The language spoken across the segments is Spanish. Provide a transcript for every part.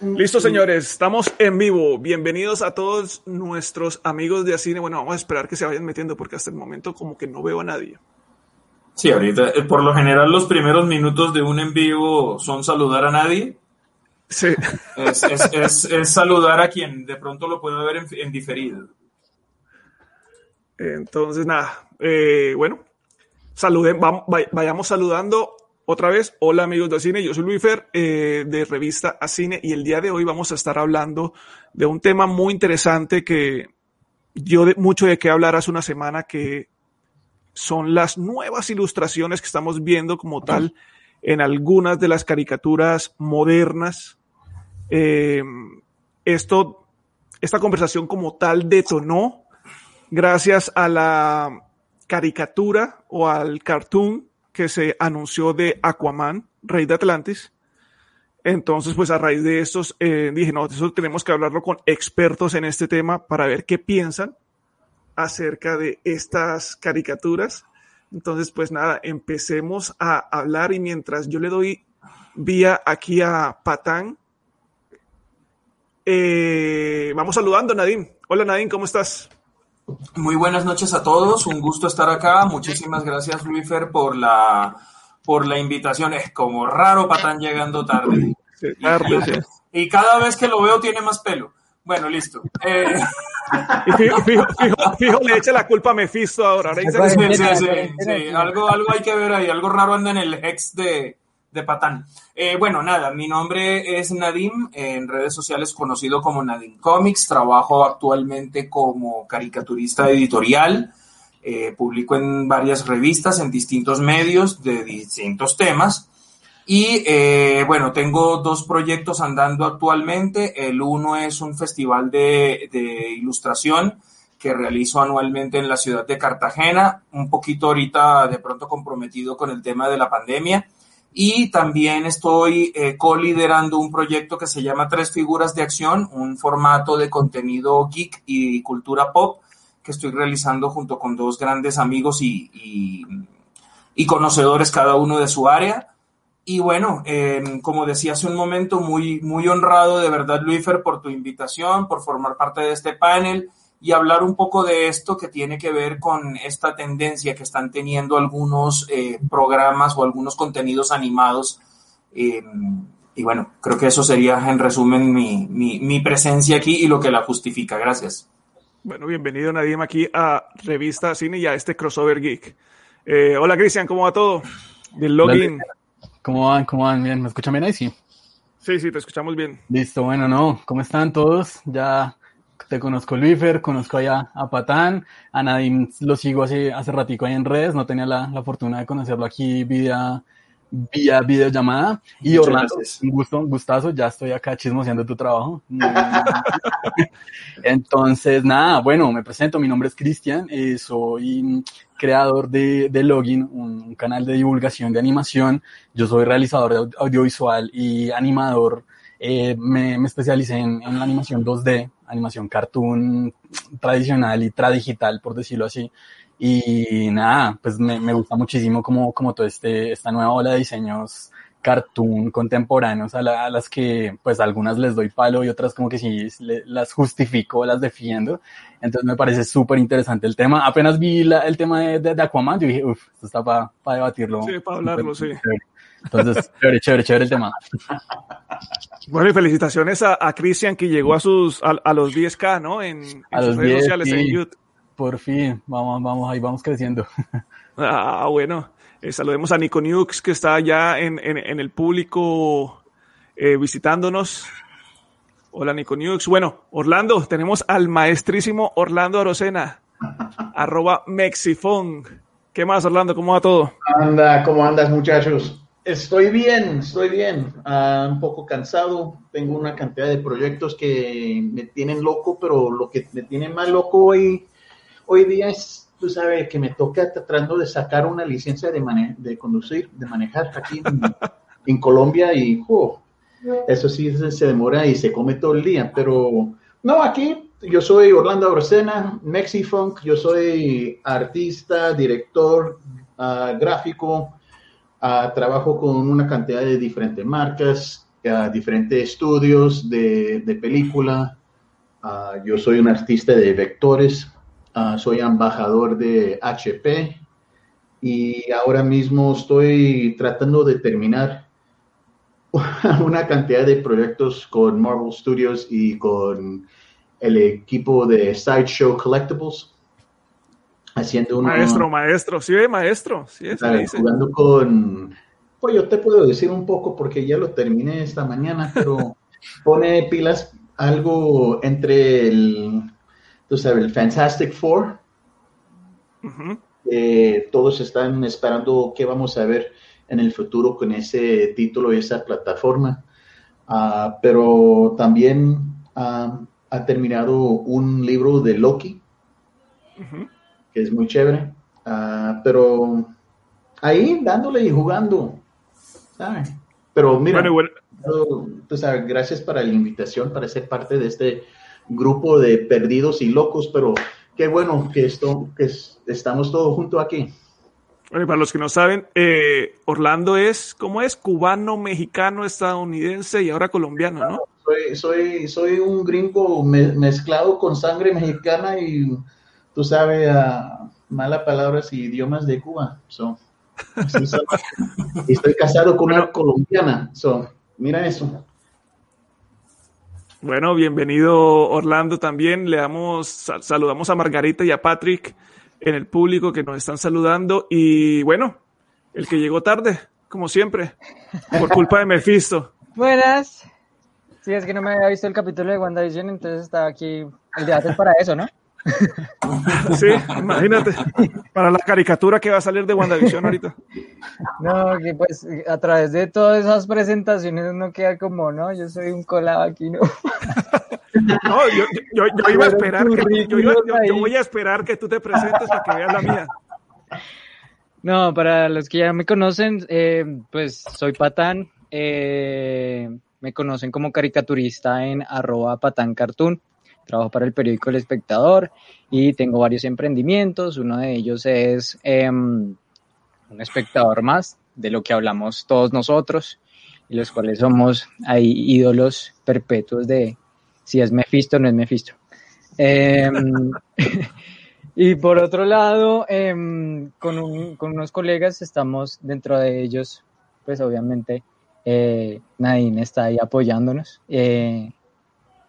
Listo, señores, estamos en vivo. Bienvenidos a todos nuestros amigos de Cine. Bueno, vamos a esperar que se vayan metiendo porque hasta el momento como que no veo a nadie. Sí, ahorita, eh, por lo general los primeros minutos de un en vivo son saludar a nadie. Sí. Es, es, es, es saludar a quien de pronto lo puede ver en, en diferido. Entonces, nada, eh, bueno, saluden, vamos, vayamos saludando otra vez. Hola amigos de Cine, yo soy Luis Fer eh, de revista A Cine y el día de hoy vamos a estar hablando de un tema muy interesante que dio de, mucho de qué hablar hace una semana que son las nuevas ilustraciones que estamos viendo como tal en algunas de las caricaturas modernas. Eh, esto, esta conversación como tal detonó gracias a la caricatura o al cartoon que se anunció de Aquaman, Rey de Atlantis. Entonces, pues a raíz de estos, eh, dije, no, eso tenemos que hablarlo con expertos en este tema para ver qué piensan acerca de estas caricaturas. Entonces, pues nada, empecemos a hablar y mientras yo le doy vía aquí a Patán, eh, vamos saludando, Nadine. Hola, Nadine, ¿cómo estás? Muy buenas noches a todos, un gusto estar acá. Muchísimas gracias, Luifer, por la, por la invitación. Es como raro Patán llegando tarde. Y, cada vez que lo veo tiene más pelo. Bueno, listo. Eh... Y fijo, fijo, fijo, fijo, le echa la culpa a Mephisto ahora. ahora sí, sí, sí, sí, Algo, algo hay que ver ahí, algo raro anda en el ex de, de Patán. Eh, bueno, nada, mi nombre es Nadim, en redes sociales conocido como Nadim Comics, trabajo actualmente como caricaturista editorial, eh, publico en varias revistas, en distintos medios de distintos temas. Y eh, bueno, tengo dos proyectos andando actualmente. El uno es un festival de, de, ilustración que realizo anualmente en la ciudad de Cartagena, un poquito ahorita de pronto comprometido con el tema de la pandemia. Y también estoy eh, co-liderando un proyecto que se llama Tres Figuras de Acción, un formato de contenido geek y cultura pop que estoy realizando junto con dos grandes amigos y, y, conocedores cada uno de su área. Y bueno, eh, como decía hace un momento, muy, muy honrado de verdad, Luifer, por tu invitación, por formar parte de este panel y hablar un poco de esto que tiene que ver con esta tendencia que están teniendo algunos eh, programas o algunos contenidos animados. Eh, y bueno, creo que eso sería en resumen mi, mi, mi, presencia aquí y lo que la justifica. Gracias. Bueno, bienvenido Nadim aquí a Revista Cine y a este crossover geek. Eh, hola Cristian, ¿cómo va todo? Del login. ¿Cómo van? ¿Cómo van? Bien, ¿me escuchan bien ahí? Sí. Sí, sí, te escuchamos bien. Listo, bueno, no. ¿Cómo están todos? Ya te conozco Luifer, conozco allá a Patán, a Nadim lo sigo hace, hace ratico ahí en redes, no tenía la, la fortuna de conocerlo aquí vía, vía videollamada. Y Muchas Orlando, gracias. un gusto, un gustazo, ya estoy acá chismoseando tu trabajo. Entonces, nada, bueno, me presento, mi nombre es Cristian, eh, soy creador de, de Login, un, un, canal de divulgación de animación. Yo soy realizador de audiovisual y animador. Eh, me, me, especialicé en, en, la animación 2D, animación cartoon tradicional y tradigital, por decirlo así. Y nada, pues me, me gusta muchísimo como, como toda este, esta nueva ola de diseños cartoon contemporáneos a, la, a, las que pues algunas les doy palo y otras como que sí le, las justifico, las defiendo. Entonces me parece súper interesante el tema. Apenas vi la, el tema de, de, de, Aquaman, yo dije, uff, esto está para pa debatirlo. Sí, para hablarlo, sí. Entonces, chévere, chévere, chévere el tema. Bueno, y felicitaciones a, a Cristian que llegó a sus a, a, los 10k, ¿no? En, en a sus redes 10, sociales, sí. en YouTube. Por fin, vamos, vamos, ahí vamos creciendo. Ah, bueno. Eh, saludemos a Nico Nukes, que está ya en, en, en el público eh, visitándonos. Hola, Nico Nukes. Bueno, Orlando, tenemos al maestrísimo Orlando Arocena, arroba Mexifon. ¿Qué más, Orlando? ¿Cómo va todo? Anda, ¿cómo andas, muchachos? Estoy bien, estoy bien. Uh, un poco cansado. Tengo una cantidad de proyectos que me tienen loco, pero lo que me tiene más loco hoy, hoy día es, tú sabes, que me toca tratando de sacar una licencia de, mane de conducir, de manejar aquí en, en Colombia y oh, eso sí se, se, demora y se come todo el día. Pero no, aquí yo soy Orlando Orsena, Mexifunk, yo soy artista, director, uh, gráfico. Trabajo con una cantidad de diferentes marcas, diferentes estudios de, de película. Ah, yo soy un artista de vectores, ah, soy embajador de HP y ahora mismo estoy tratando de terminar una cantidad de proyectos con Marvel Studios y con el equipo de Sideshow Collectibles. Haciendo un maestro, maestro, sí, maestro, sí, jugando con, pues yo te puedo decir un poco porque ya lo terminé esta mañana, pero pone pilas algo entre el, tú sabes, el Fantastic Four. todos están esperando qué vamos a ver en el futuro con ese título y esa plataforma. Ah, pero también ah, ha terminado un libro de Loki, que es muy chévere. Ah, pero ahí dándole y jugando. Pero mira, gracias para la invitación para ser parte de este grupo de perdidos y locos, pero qué bueno que, esto, que estamos todos juntos aquí. Bueno, para los que no saben, eh, Orlando es, ¿cómo es? Cubano, mexicano, estadounidense y ahora colombiano, ¿no? Soy, soy, soy un gringo mezclado con sangre mexicana y, tú sabes, malas palabras y idiomas de Cuba. estoy casado con una colombiana. mira eso. Bueno, bienvenido Orlando también. Le damos, saludamos a Margarita y a Patrick en el público que nos están saludando. Y bueno, el que llegó tarde, como siempre, por culpa de Mephisto. Buenas. Sí, es que no me había visto el capítulo de WandaVision, entonces estaba aquí el debate para eso, ¿no? Sí, imagínate, para la caricatura que va a salir de WandaVision ahorita. No, que pues a través de todas esas presentaciones uno queda como, no, yo soy un colado aquí, ¿no? No, yo, yo, yo iba a esperar, que, yo, yo, voy a esperar que tú te presentes para que veas la mía. No, para los que ya me conocen, eh, pues soy Patán, eh, me conocen como caricaturista en arroba patán cartoon, trabajo para el periódico El Espectador y tengo varios emprendimientos, uno de ellos es em, un espectador más de lo que hablamos todos nosotros y los cuales somos ídolos perpetuos de, si es Mephisto no es Mephisto. Em, y por otro lado, em, con, unos colegas estamos dentro de ellos, pues obviamente eh, Nadine está ahí apoyándonos. Eh,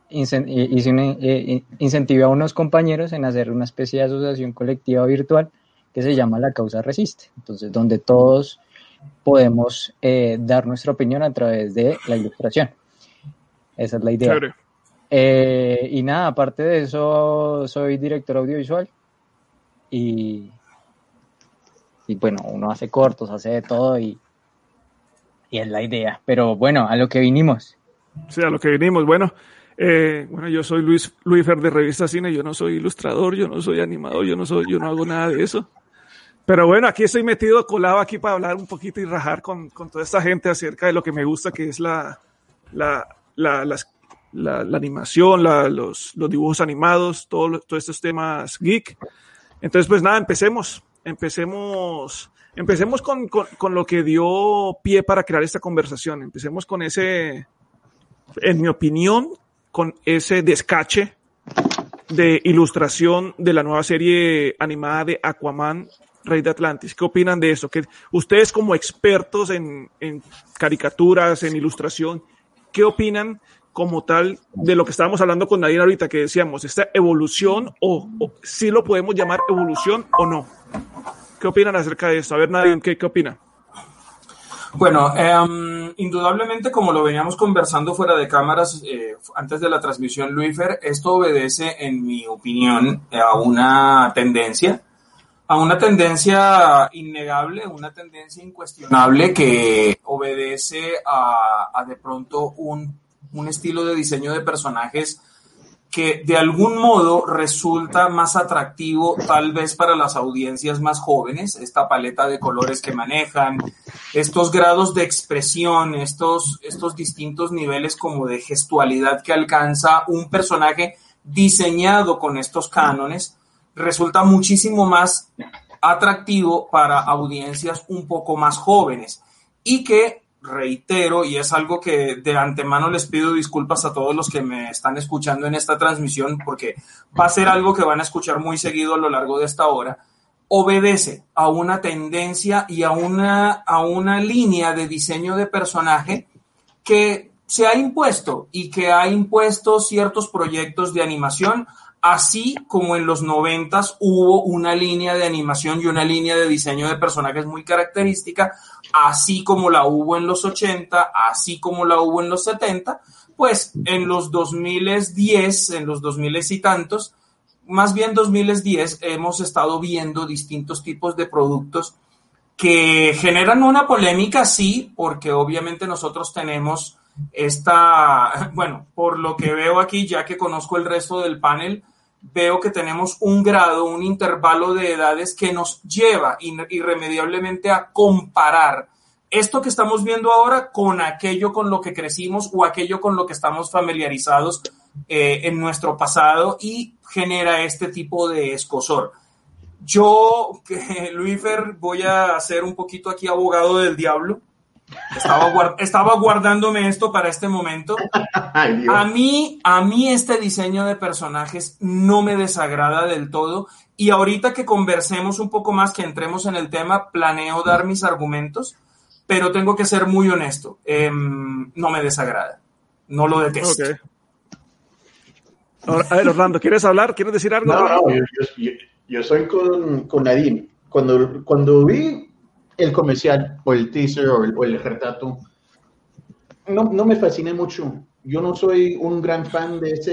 eh, incentivé a unos compañeros en hacer una especie de asociación colectiva virtual que se llama La Causa Resiste. Entonces, donde todos podemos dar nuestra opinión a través de la ilustración. Esa es la idea. Eh, y nada, aparte de eso, soy director audiovisual y, y bueno, uno hace cortos, hace de todo y, y es la idea. Pero bueno, a lo que vinimos. Sí, a lo que vinimos. Bueno, eh, bueno, yo soy Luis Luis Fer de Revista Cine, yo no soy ilustrador, yo no soy animador, yo no soy, yo no hago nada de eso. Pero bueno, aquí estoy metido, colado aquí para hablar un poquito y rajar con, con toda esta gente acerca de lo que me gusta, que es la, la, la, las la, animación, los, dibujos animados, todos estos temas geek. Entonces, pues nada, empecemos. Empecemos, empecemos con, lo que dio pie para crear esta conversación. Empecemos con ese, en mi opinión, con ese descache de ilustración de la nueva serie animada de Aquaman, Rey de Atlantis. ¿Qué opinan de eso? Que ustedes como expertos en, en caricaturas, en ilustración, ¿qué opinan como tal de lo que estábamos hablando con Nadine ahorita, que decíamos, esta evolución, o, si lo podemos llamar evolución o no. ¿Qué opinan acerca de esto? A ver, Nadine, ¿qué, qué opina? Bueno, em, indudablemente, como lo veníamos conversando fuera de cámaras eh, antes de la transmisión, Luifer, esto obedece, en mi opinión, a una tendencia, a una tendencia innegable, una tendencia incuestionable que obedece a, a de pronto un un estilo de diseño de personajes que de algún modo resulta más atractivo tal vez para las audiencias más jóvenes, esta paleta de colores que manejan, estos grados de expresión, estos, estos distintos niveles como de gestualidad que alcanza un personaje diseñado con estos cánones, resulta muchísimo más atractivo para audiencias un poco más jóvenes. Y que reitero, y es algo que de antemano les pido disculpas a todos los que me están escuchando en esta transmisión, porque va a ser algo que van a escuchar muy seguido a lo largo de esta hora, obedece a una tendencia y a una, a una línea de diseño de personaje que se ha impuesto y que ha impuesto ciertos proyectos de animación así como en los noventas hubo una línea de animación y una línea de diseño de personajes muy característica, así como la hubo en los 80, así como la hubo en los 70, pues en los 2010, en los 2000 y tantos, más bien 2010, hemos estado viendo distintos tipos de productos que generan una polémica, sí, porque obviamente nosotros tenemos esta, bueno, por lo que veo aquí, ya que conozco el resto del panel, veo que tenemos un grado, un intervalo de edades que nos lleva irremediablemente a comparar esto que estamos viendo ahora con aquello con lo que crecimos o aquello con lo que estamos familiarizados eh, en nuestro pasado y genera este tipo de escosor. Yo, Luífer, voy a ser un poquito aquí abogado del diablo estaba, estaba guardándome esto para este momento. a mí, a mí este diseño de personajes no me desagrada del todo. Y ahorita que conversemos un poco más, que entremos en el tema, planeo dar mis argumentos, pero tengo que ser muy honesto. Em, no me desagrada. No lo detesto. a ver, Orlando, ¿quieres hablar? ¿Quieres decir algo? No, no, yo, soy con, con Nadine. Cuando, cuando vi el comercial o el teaser o el, retrato no, no, me fascina mucho. Yo no soy un gran fan de ese,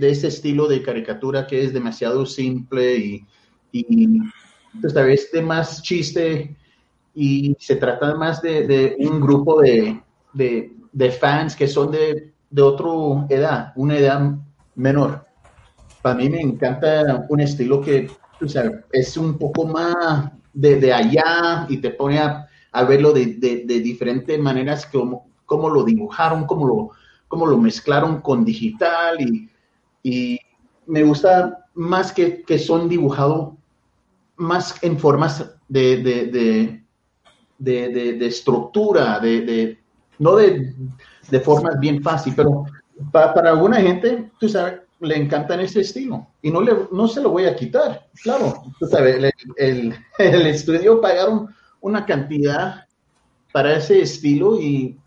de ese estilo de caricatura que es demasiado simple y, y pues, tal vez de más chiste y se trata más de, un grupo de, de, de, fans que son de, de otra edad, una edad menor. Para mí me encanta un estilo que o sea, es un poco más de, allá y te pone a, verlo de, diferentes maneras, como, lo dibujaron, cómo lo, mezclaron con digital y, me gusta más que, son dibujados más en formas de, de, estructura, de, no de, formas bien fácil, pero para, para alguna gente, tú sabes, le encantan ese estilo y no, le, no se lo voy a quitar. Claro, el, el, estudio pagaron una cantidad para ese estilo y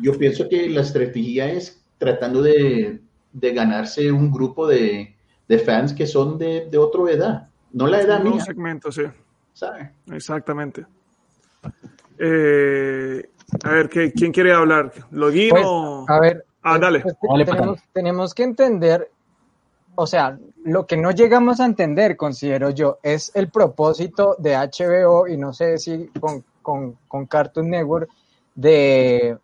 yo pienso que la estrategia es tratando de, de ganarse un grupo de, de, fans que son de, de otra edad, no la edad mía. Un segmento, sí. ¿Sabe? Exactamente. Eh, a ver, ¿quién quiere hablar? ¿Lo pues, A ver, Ah, dale. Pues, tenemos, tenemos, que entender o sea, lo que no llegamos a entender, considero yo, es el propósito de HBO y no sé si con, con, Cartoon Network de,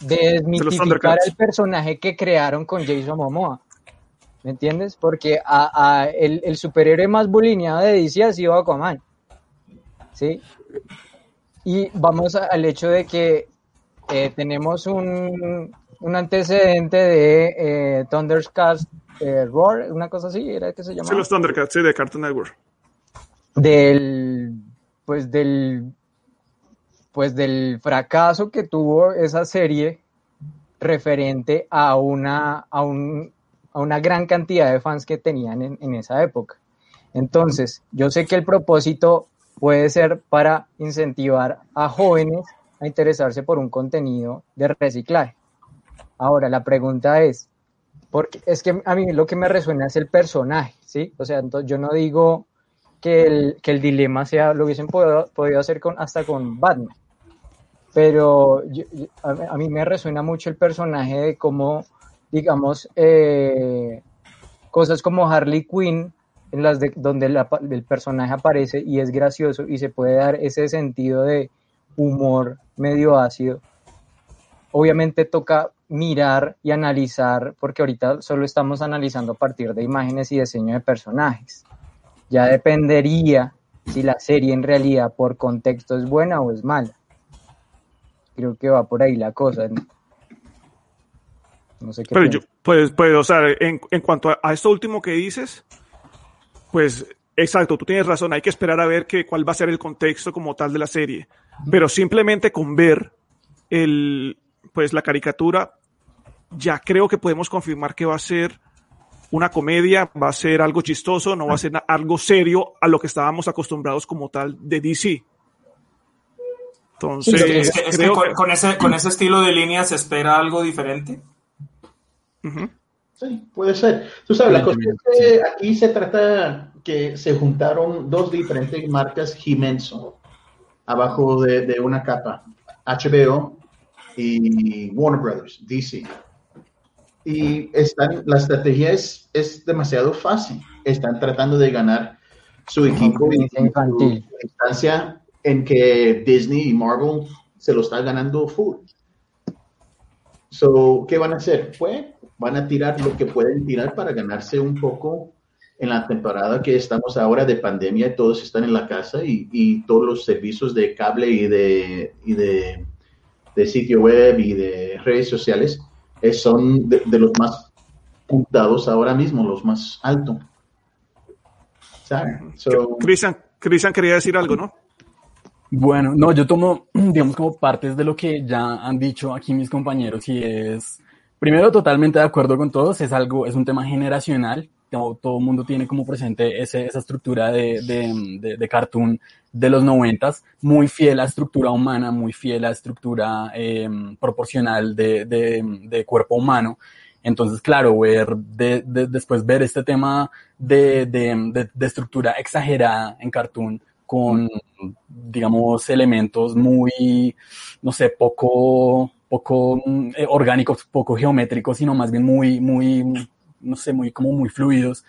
de desmitificar el personaje que crearon con Jason Momoa. ¿Me entiendes? Porque a, el, superhéroe más bulineado de DC ha sido Aquaman. ¿Sí? Y vamos al hecho de que eh, tenemos un, un antecedente de eh, Thundercats eh, Roar, una cosa así, era que se llamaba. Sí, los Thundercats, sí, de Cartoon Network. Del, pues del, pues del fracaso que tuvo esa serie referente a una, a un, a una gran cantidad de fans que tenían en, en esa época. Entonces, yo sé que el propósito puede ser para incentivar a jóvenes a interesarse por un contenido de reciclaje. Ahora, la pregunta es, porque es que a mí lo que me resuena es el personaje, ¿sí? O sea, yo no digo que el, que el dilema sea, lo hubiesen podido, podido hacer con, hasta con Batman, pero a, mí me resuena mucho el personaje de cómo, digamos, eh, cosas como Harley Quinn, en las de, donde el personaje aparece y es gracioso y se puede dar ese sentido de humor medio ácido. Obviamente toca mirar y analizar, porque ahorita solo estamos analizando a partir de imágenes y diseño de personajes. Ya dependería si la serie en realidad por contexto es buena o es mala. Creo que va por ahí la cosa. No, sé qué. Pero yo, pues, pues, o sea, en, en cuanto a, esto último que dices, pues exacto, tú tienes razón, hay que esperar a ver que, cuál va a ser el contexto como tal de la serie. Pero simplemente con ver el, pues la caricatura, ya creo que podemos confirmar que va a ser una comedia, va a ser algo chistoso, no va a ser algo serio a lo que estábamos acostumbrados como tal de DC. Entonces, con, ese, con ese estilo de línea se espera algo diferente. Sí, puede ser. Tú sabes, la cosa es que aquí se trata que se juntaron dos diferentes marcas Jimenso abajo de, una capa, HBO y Warner Brothers, DC. Y están, la estrategia es, es demasiado fácil. Están tratando de ganar su equipo y su instancia en que Disney y Marvel se lo están ganando full. So, ¿qué van a hacer? Pues van a tirar lo que pueden tirar para ganarse un poco en la temporada que estamos ahora de pandemia, todos están en la casa y, todos los servicios de cable y de, y de, sitio web y de redes sociales eh, son de, los más puntados ahora mismo, los más altos. So, Cristian quería decir algo, ¿no? Bueno, no, yo tomo, digamos, como partes de lo que ya han dicho aquí mis compañeros y es, primero, totalmente de acuerdo con todos, es algo, es un tema generacional, todo el mundo tiene como presente ese, esa estructura de, de, de, cartoon de los noventas, muy fiel a estructura humana, muy fiel a estructura em, proporcional de, de, cuerpo humano. Entonces, claro, ver de, después ver este tema de, de, estructura exagerada en cartoon con, digamos, elementos muy, no sé, poco, poco eh, orgánicos, poco geométricos, sino más bien muy, muy, no sé, muy, como muy fluidos.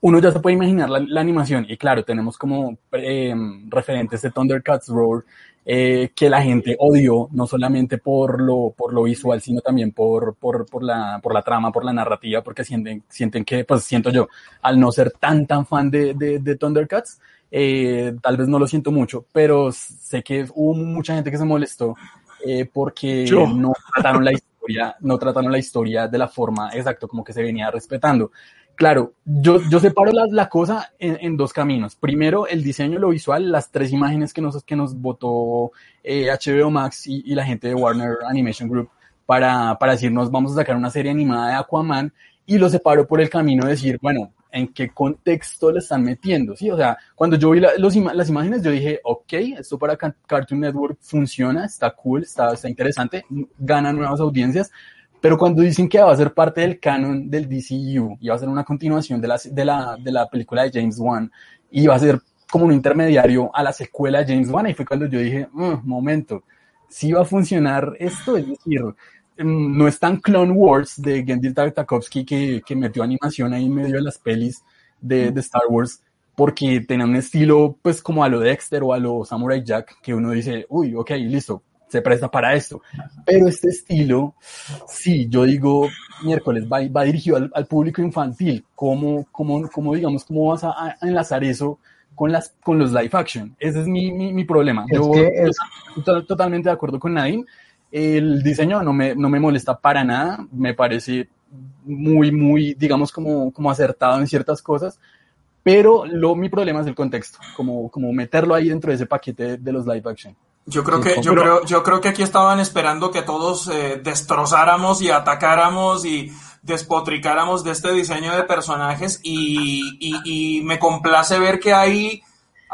Uno ya se puede imaginar la, animación y claro, tenemos como eh, referentes de Thundercats Roar eh, que la gente odió, no solamente por lo, por lo visual, sino también por, por, por, la, por la trama, por la narrativa, porque sienten, sienten que, pues siento yo, al no ser tan, tan fan de, de, de Thundercats, eh, tal vez no lo siento mucho, pero sé que hubo mucha gente que se molestó eh, porque no trataron la historia, no trataron la historia de la forma exacto como que se venía respetando. Claro, yo, yo separo la, la cosa en, dos caminos. Primero, el diseño, lo visual, las tres imágenes que nos, que nos votó eh, HBO Max y, y, la gente de Warner Animation Group para, para decirnos vamos a sacar una serie animada de Aquaman y lo separo por el camino de decir, bueno, en qué contexto le están metiendo, ¿sí? O sea, cuando yo vi las imágenes, yo dije, ok, esto para Cartoon Network funciona, está cool, está, interesante, gana nuevas audiencias, pero cuando dicen que va a ser parte del canon del DCU y va a ser una continuación de la, película de James Wan y va a ser como un intermediario a la secuela de James Wan, y fue cuando yo dije, mm, momento, si va a funcionar esto, es decir, no es tan Clone Wars de Gendy Tartakovsky que, que metió animación ahí en medio de las pelis de, de, Star Wars porque tenía un estilo pues como a lo Dexter o a lo Samurai Jack que uno dice, uy, ok, listo, se presta para esto. Pero este estilo, sí, yo digo, miércoles, va, va dirigido al, al, público infantil. ¿Cómo, cómo, cómo, digamos, cómo vas a, a, enlazar eso con, las, con los live action? Ese es mi, mi, mi problema. yo estoy totalmente de acuerdo con Nadine el diseño no me, no me molesta para nada, me parece muy, muy, digamos, como, como acertado en ciertas cosas, pero lo, mi problema es el contexto, como, como meterlo ahí dentro de ese paquete de los live action. Yo creo que, yo creo, yo creo que aquí estaban esperando que todos eh, destrozáramos y atacáramos y despotricáramos de este diseño de personajes y, y, y me complace ver que hay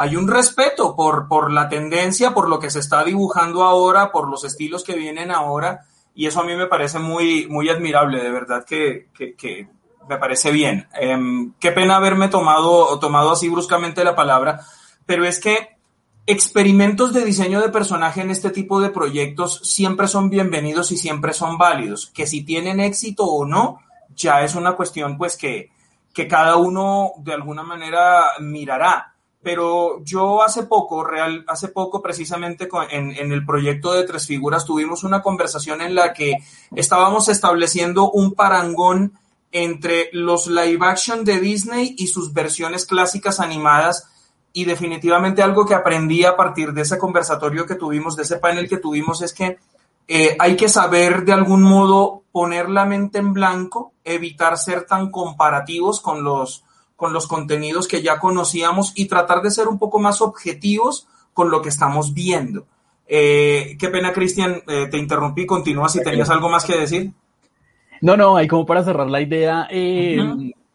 hay un respeto por, por la tendencia, por lo que se está dibujando ahora, por los estilos que vienen ahora, y eso a mí me parece muy, muy admirable, de verdad que, que, me parece bien. Em, qué pena haberme tomado, tomado así bruscamente la palabra, pero es que experimentos de diseño de personaje en este tipo de proyectos siempre son bienvenidos y siempre son válidos. Que si tienen éxito o no, ya es una cuestión pues que, que cada uno de alguna manera mirará pero yo hace poco, real, hace poco precisamente en, el proyecto de Tres Figuras tuvimos una conversación en la que estábamos estableciendo un parangón entre los live action de Disney y sus versiones clásicas animadas y definitivamente algo que aprendí a partir de ese conversatorio que tuvimos, de ese panel que tuvimos, es que eh, hay que saber de algún modo poner la mente en blanco, evitar ser tan comparativos con los con los contenidos que ya conocíamos y tratar de ser un poco más objetivos con lo que estamos viendo. Eh, qué pena, Cristian, eh, te interrumpí. Continúa si tenías algo más que decir. No, no, ahí como para cerrar la idea, eh,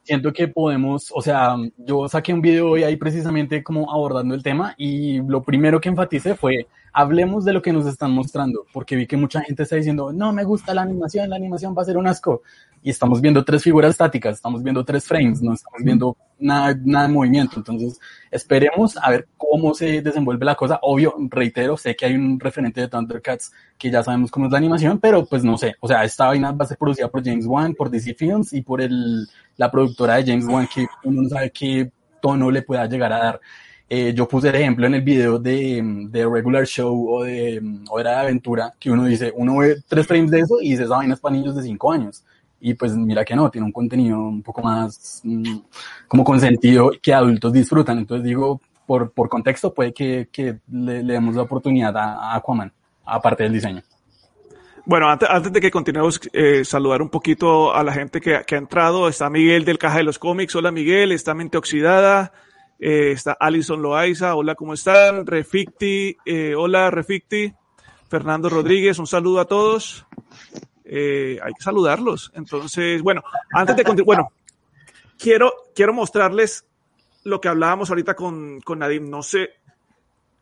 siento que podemos, o sea, yo saqué un video hoy ahí precisamente como abordando el tema y lo primero que enfaticé fue, hablemos de lo que nos están mostrando, porque vi que mucha gente está diciendo, no me gusta la animación, la animación va a ser un asco. Y estamos viendo tres figuras estáticas, estamos viendo tres frames, no estamos viendo nada, nada de movimiento. Entonces, esperemos a ver cómo se desenvuelve la cosa. Obvio, reitero, sé que hay un referente de Thundercats que ya sabemos cómo es la animación, pero pues no sé. O sea, esta vaina va a ser producida por James Wan, por DC Films y por el, la productora de James Wan, que uno no sabe qué tono le pueda llegar a dar. Eh, yo puse el ejemplo en el video de, de Regular Show o de Hora de Aventura, que uno dice, uno ve tres frames de eso y dice, esa vaina es para niños de cinco años. Y pues mira que no, tiene un contenido un poco más mm, como consentido que adultos disfrutan. Entonces digo, por, por contexto, puede que, que le, le, demos la oportunidad a, a Aquaman, aparte del diseño. Bueno, antes, antes de que continuemos, eh, saludar un poquito a la gente que, que, ha entrado. Está Miguel del Caja de los Cómics. Hola Miguel, está Mente Oxidada. Eh, está Alison Loaiza. Hola, ¿cómo están? Reficti. Eh, hola, Reficti. Fernando Rodríguez, un saludo a todos. Eh, hay que saludarlos. Entonces, bueno, antes de continuar, bueno, quiero, quiero mostrarles lo que hablábamos ahorita con, con Nadim. No sé,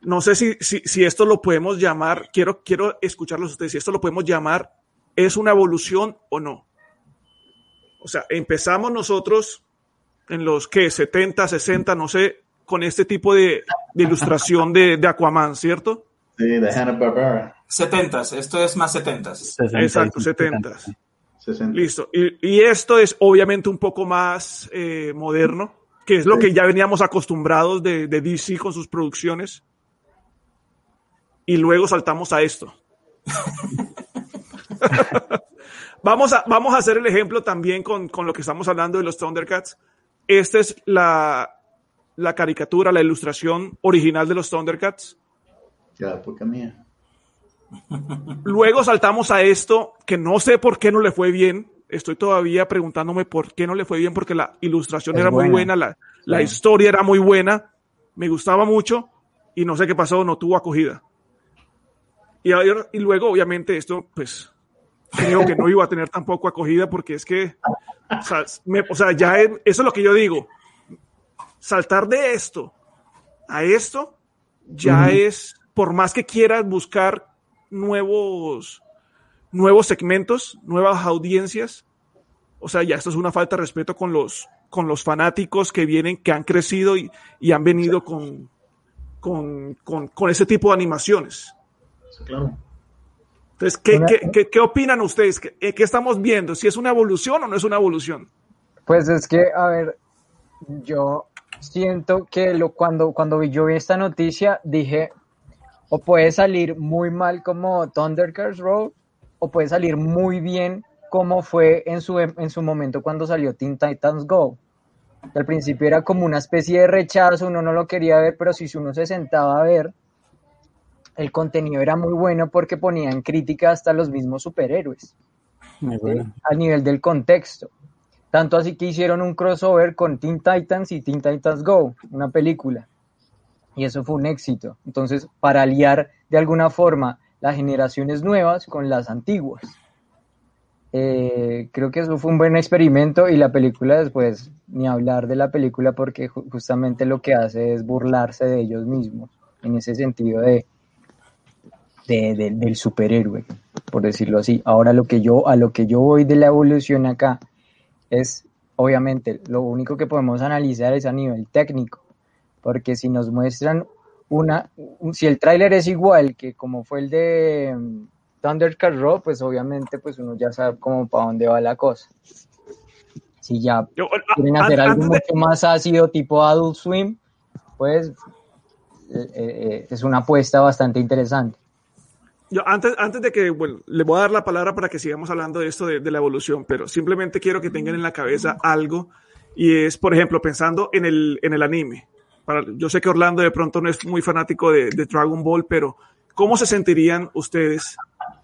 no sé si, si, si, esto lo podemos llamar, quiero, quiero escucharlos ustedes, si esto lo podemos llamar, ¿es una evolución o no? O sea, empezamos nosotros en los que 70, 60, no sé, con este tipo de, de ilustración de, de, Aquaman, ¿cierto? Sí, de Hanna-Barbera. 70, esto es más 70. Exacto, 70. 60. Listo. Y, y, esto es obviamente un poco más eh, moderno, que es lo que ya veníamos acostumbrados de, de DC con sus producciones y luego saltamos a esto. vamos, a, vamos a hacer el ejemplo también con, con, lo que estamos hablando de los Thundercats. Esta es la, la caricatura, la ilustración original de los Thundercats. Ya, poca mía. Luego saltamos a esto, que no sé por qué no le fue bien. Estoy todavía preguntándome por qué no le fue bien, porque la ilustración es era buena. muy buena, la, la sí. historia era muy buena, me gustaba mucho y no sé qué pasó, no tuvo acogida. Y, y luego, obviamente, esto, pues, creo que no iba a tener tampoco acogida porque es que, o sea, me, o sea ya es, eso es lo que yo digo. Saltar de esto a esto ya uh -huh. es, por más que quieras buscar nuevos, nuevos segmentos, nuevas audiencias, o sea, ya esto es una falta de respeto con los, con los fanáticos que vienen, que han crecido y, y han venido con, con, con, con ese tipo de animaciones. Claro. Entonces, ¿qué, qué, qué, qué opinan ustedes? ¿Qué, ¿Qué, estamos viendo? ¿Si es una evolución o no es una evolución? Pues es que, a ver, yo siento que lo, cuando, cuando yo vi esta noticia, dije, o puede salir muy mal como Thundercats Road, o puede salir muy bien como fue en su, en su momento cuando salió Teen Titans Go. Al principio era como una especie de rechazo, uno no lo quería ver, pero si uno se sentaba a ver, el contenido era muy bueno porque ponían crítica hasta los mismos superhéroes. Muy bueno. ¿sí? Al nivel del contexto. Tanto así que hicieron un crossover con Teen Titans y Teen Titans Go, una película. Y eso fue un éxito. Entonces, para aliar de alguna forma las generaciones nuevas con las antiguas. Eh, creo que eso fue un buen experimento y la película después, ni hablar de la película porque justamente lo que hace es burlarse de ellos mismos, en ese sentido de, de, de, del superhéroe, por decirlo así. Ahora lo que yo, a lo que yo voy de la evolución acá es, obviamente, lo único que podemos analizar es a nivel técnico, porque si nos muestran una, si el tráiler es igual que como fue el de um, Thundercat Raw, pues obviamente pues uno ya sabe cómo para dónde va la cosa. Si ya yo, quieren hacer algo de... mucho más ácido tipo Adult Swim, pues eh, eh, es una apuesta bastante interesante. Yo antes, antes de que, bueno, le voy a dar la palabra para que sigamos hablando de esto de, de, la evolución, pero simplemente quiero que tengan en la cabeza algo y es, por ejemplo, pensando en el, en el anime. Yo sé que Orlando de pronto no es muy fanático de, Dragon Ball, pero ¿cómo se sentirían ustedes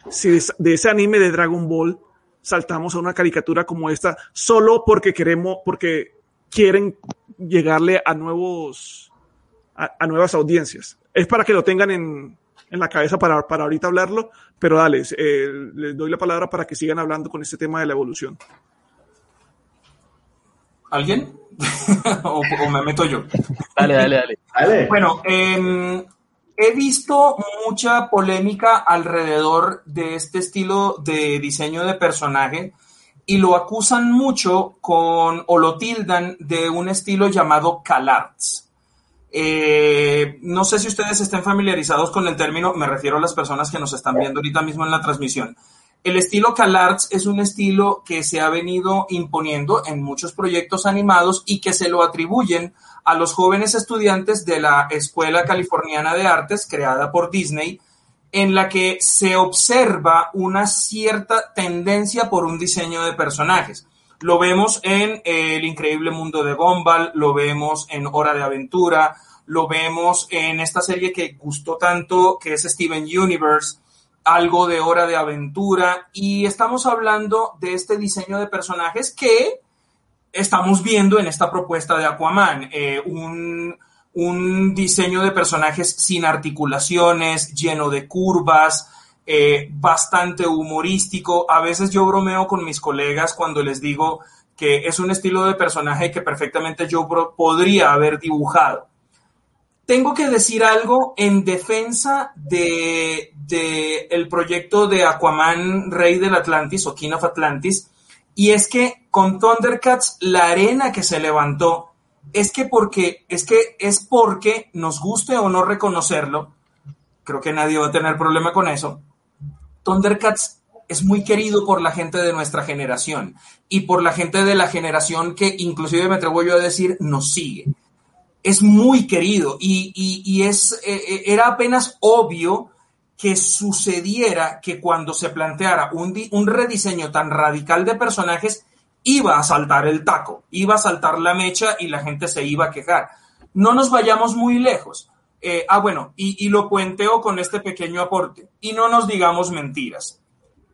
si de, ese anime de Dragon Ball saltamos a una caricatura como esta solo porque queremos, porque quieren llegarle a nuevos, a nuevas audiencias? Es para que lo tengan en, en la cabeza para, para ahorita hablarlo, pero dale, eh, les doy la palabra para que sigan hablando con este tema de la evolución. ¿Alguien? o, me meto yo? Dale, dale, dale. Bueno, em, he visto mucha polémica alrededor de este estilo de diseño de personaje y lo acusan mucho con, o lo tildan de un estilo llamado CalArts. Eh, no sé si ustedes estén familiarizados con el término, me refiero a las personas que nos están viendo ahorita mismo en la transmisión. El estilo CalArts es un estilo que se ha venido imponiendo en muchos proyectos animados y que se lo atribuyen a los jóvenes estudiantes de la Escuela Californiana de Artes creada por Disney, en la que se observa una cierta tendencia por un diseño de personajes. Lo vemos en El increíble mundo de Gumball, lo vemos en Hora de Aventura, lo vemos en esta serie que gustó tanto, que es Steven Universe, algo de Hora de Aventura, y estamos hablando de este diseño de personajes que estamos viendo en esta propuesta de Aquaman, eh, un, un diseño de personajes sin articulaciones, lleno de curvas, eh, bastante humorístico. A veces yo bromeo con mis colegas cuando les digo que es un estilo de personaje que perfectamente yo podría haber dibujado. Tengo que decir algo en defensa de, el proyecto de Aquaman Rey del Atlantis o King of Atlantis, y es que con Thundercats la arena que se levantó es que porque es que es porque nos guste o no reconocerlo, creo que nadie va a tener problema con eso. Thundercats es muy querido por la gente de nuestra generación y por la gente de la generación que inclusive me atrevo yo a decir nos sigue. Es muy querido y, es, eh, eh, era apenas obvio que sucediera que cuando se planteara un, un rediseño tan radical de personajes, iba a saltar el taco, iba a saltar la mecha y la gente se iba a quejar. No nos vayamos muy lejos. Eh, ah, bueno, y, lo puenteo con este pequeño aporte. Y no nos digamos mentiras.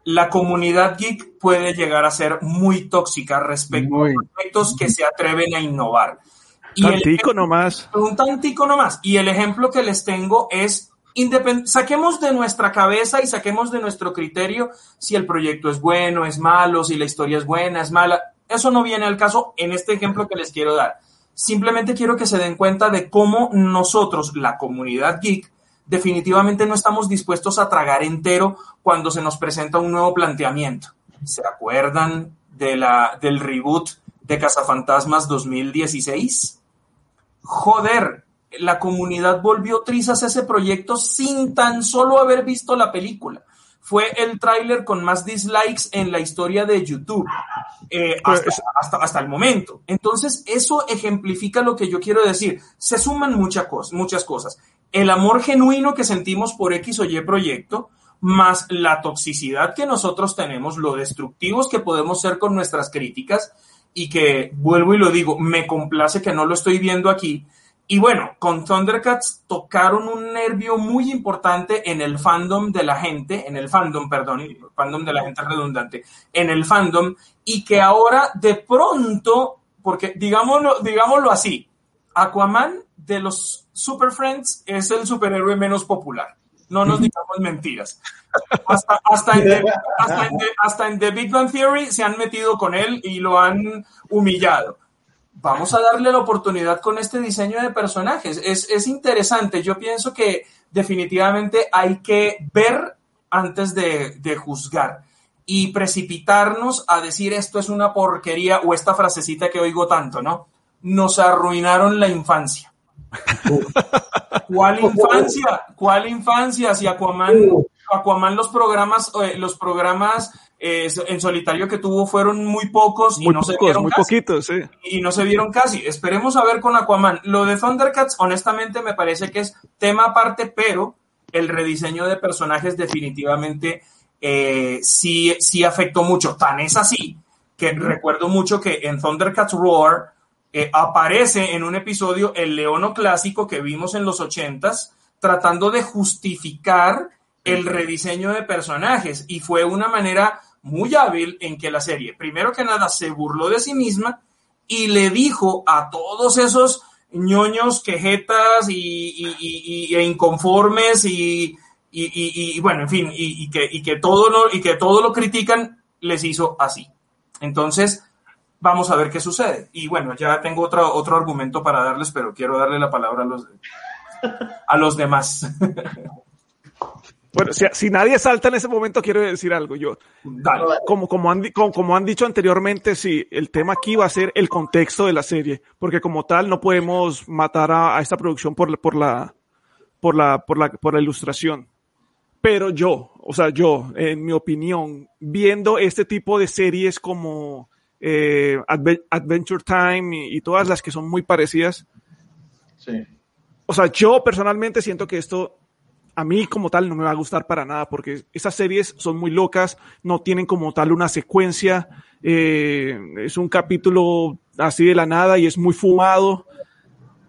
La comunidad geek puede llegar a ser muy tóxica respecto a proyectos que se atreven a innovar. Y tantico nomás. Un tantico nomás. Y el ejemplo que les tengo es, saquemos de nuestra cabeza y saquemos de nuestro criterio si el proyecto es bueno, es malo, si la historia es buena, es mala. Eso no viene al caso en este ejemplo que les quiero dar Simplemente quiero que se den cuenta de cómo nosotros, la comunidad geek, definitivamente no estamos dispuestos a tragar entero cuando se nos presenta un nuevo planteamiento. ¿Se acuerdan de la, del reboot de Cazafantasmas 2016? Joder, la comunidad volvió trizas a ese proyecto sin tan solo haber visto la película fue el tráiler con más dislikes en la historia de YouTube eh, hasta, hasta, el momento. Entonces, eso ejemplifica lo que yo quiero decir. Se suman muchas cosas, muchas cosas. El amor genuino que sentimos por X o Y proyecto, más la toxicidad que nosotros tenemos, lo destructivos que podemos ser con nuestras críticas, y que, vuelvo y lo digo, me complace que no lo estoy viendo aquí, y bueno, con Thundercats tocaron un nervio muy importante en el fandom de la gente, en el fandom, perdón, fandom de la gente redundante, en el fandom, y que ahora de pronto, porque digámoslo, digámoslo así, Aquaman de los Super Friends es el superhéroe menos popular. No nos digamos mentiras. Hasta, hasta, en hasta en The Big Bang Theory se han metido con él y lo han humillado vamos a darle la oportunidad con este diseño de personajes. Es, interesante. Yo pienso que definitivamente hay que ver antes de, juzgar y precipitarnos a decir esto es una porquería o esta frasecita que oigo tanto, ¿no? Nos arruinaron la infancia. ¿Cuál infancia? ¿Cuál infancia? Si Aquaman, Aquaman los programas, eh, los programas eh, en solitario que tuvo fueron muy pocos y no se vieron muy casi. poquitos, sí. Y no se vieron casi. Esperemos a ver con Aquaman. Lo de Thundercats, honestamente, me parece que es tema aparte, pero el rediseño de personajes definitivamente eh, sí, sí afectó mucho. Tan es así que recuerdo mucho que en Thundercats Roar eh, aparece en un episodio el leono clásico que vimos en los ochentas, tratando de justificar el rediseño de personajes y fue una manera muy hábil en que la serie, primero que nada, se burló de sí misma y le dijo a todos esos ñoños, quejetas y, e inconformes y, bueno, en fin, que, y, que todo lo, y que todo lo critican, les hizo así. Entonces, vamos a ver qué sucede. Y bueno, ya tengo otro, otro argumento para darles, pero quiero darle la palabra a los, a los demás. Bueno, si, nadie salta en ese momento, quiero decir algo. Yo, como, como, han, como, han dicho anteriormente, sí, el tema aquí va a ser el contexto de la serie, porque como tal no podemos matar a, esta producción por, por, la, por, la, por, la, por la ilustración. Pero yo, o sea, yo, en mi opinión, viendo este tipo de series como eh, Adventure Time y, y, todas las que son muy parecidas, sí. o sea, yo personalmente siento que esto a mí como tal no me va a gustar para nada porque esas series son muy locas, no tienen como tal una secuencia, eh, es un capítulo así de la nada y es muy fumado.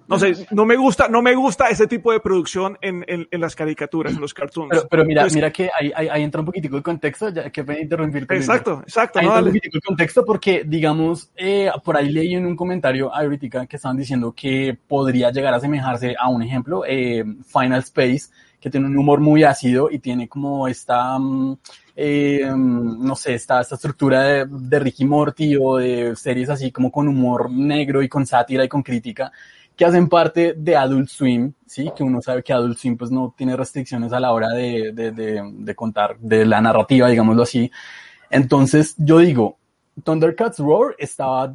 No sé, no me gusta, no me gusta ese tipo de producción en, en, las caricaturas, en los cartoons. Pero, mira, mira que ahí, ahí, entra un poquitico de contexto, ya que puede interrumpirte. Exacto, exacto. Ahí entra un poquitico de contexto porque, digamos, eh, por ahí leí en un comentario ahorita que estaban diciendo que podría llegar a asemejarse a un ejemplo, eh, Final Space, que tiene un humor muy ácido y tiene como esta, mm, eh, no sé, esta, esta estructura de, de, Ricky Morty o de series así como con humor negro y con sátira y con crítica que hacen parte de Adult Swim, sí, que uno sabe que Adult Swim pues no tiene restricciones a la hora de, de, contar de la narrativa, digámoslo así. Entonces yo digo, Thundercats Roar estaba,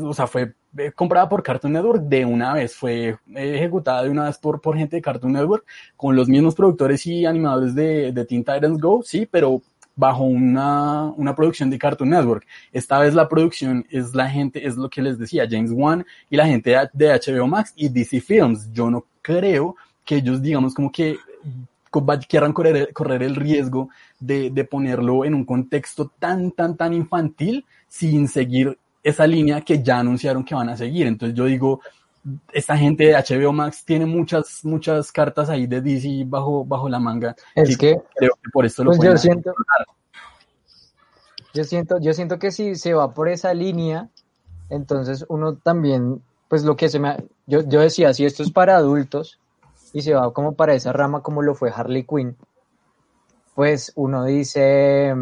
o sea, fue eh, comprada por Cartoon Network de una vez, fue ejecutada de una vez por, por gente de Cartoon Network, con los mismos productores y animadores de, de Teen Titans Go, sí, pero bajo una, una producción de Cartoon Network. Esta vez la producción es la gente, es lo que les decía, James Wan y la gente de, HBO Max y DC Films. Yo no creo que ellos, digamos, como que quieran correr, correr el riesgo de, de ponerlo en un contexto tan, tan, tan infantil sin seguir esa línea que ya anunciaron que van a seguir. Entonces yo digo, esta gente de HBO Max tiene muchas, muchas cartas ahí de DC bajo, bajo la manga. Es que creo que por esto lo pues yo siento, yo siento, yo siento que si se va por esa línea, entonces uno también, pues lo que se me, yo, yo decía, si esto es para adultos y se va como para esa rama como lo fue Harley Quinn, pues uno dice,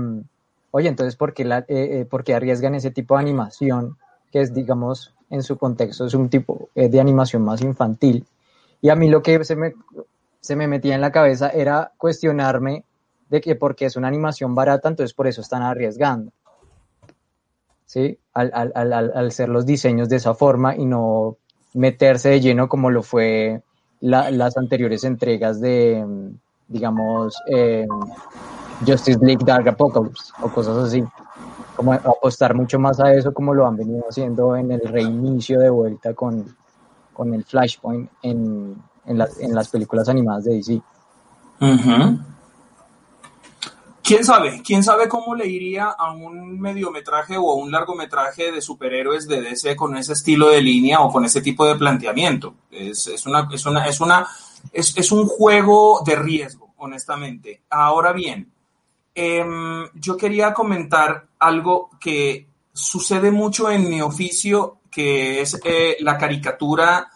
oye, entonces, ¿por qué, la, eh, eh, arriesgan ese tipo de animación? Que es, digamos, en su contexto, es un tipo eh, de animación más infantil. Y a mí lo que se me, se me metía en la cabeza era cuestionarme de que porque es una animación barata, entonces por eso están arriesgando. ¿Sí? Al, al, al, al ser los diseños de esa forma y no meterse de lleno como lo fue las anteriores entregas de, digamos, eh, Justice League Dark Apocalypse o cosas así. Como apostar mucho más a eso como lo han venido haciendo en el reinicio de vuelta con, con el Flashpoint en, en, en las películas animadas de DC. ¿Quién sabe? ¿Quién sabe cómo le iría a un mediometraje o a un largometraje de superhéroes de DC con ese estilo de línea o con ese tipo de planteamiento? Es, es una, es, una, es, una, es, es un juego de riesgo, honestamente. Ahora bien, Em, yo quería comentar algo que sucede mucho en mi oficio, que es eh, la caricatura,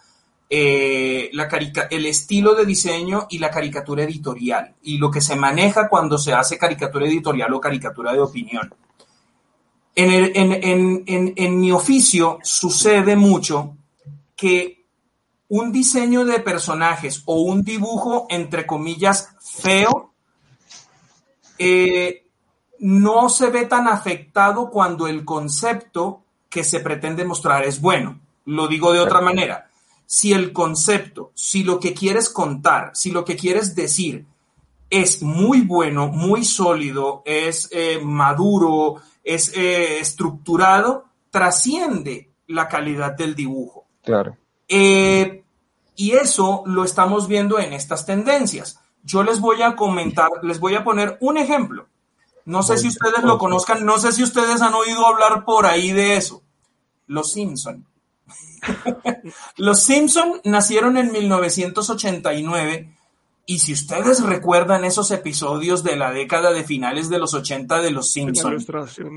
eh, la el estilo de diseño y la caricatura editorial, y lo que se maneja cuando se hace caricatura editorial o caricatura de opinión. en mi oficio sucede mucho que un diseño de personajes o un dibujo, entre comillas, feo, eh, no se ve tan afectado cuando el concepto que se pretende mostrar es bueno. Lo digo de otra manera. Si el concepto, si lo que quieres contar, si lo que quieres decir es muy bueno, muy sólido, es eh, maduro, es eh, estructurado, trasciende la calidad del dibujo. Claro. y eso lo estamos viendo en estas tendencias. Yo les voy a comentar, les voy a poner un ejemplo. No sé si ustedes lo conozcan, no sé si ustedes han oído hablar por ahí de eso. Los Simpson. Los Simpson nacieron en 1989 y si ustedes recuerdan esos episodios de la década de finales de los 80 de Los Simpson,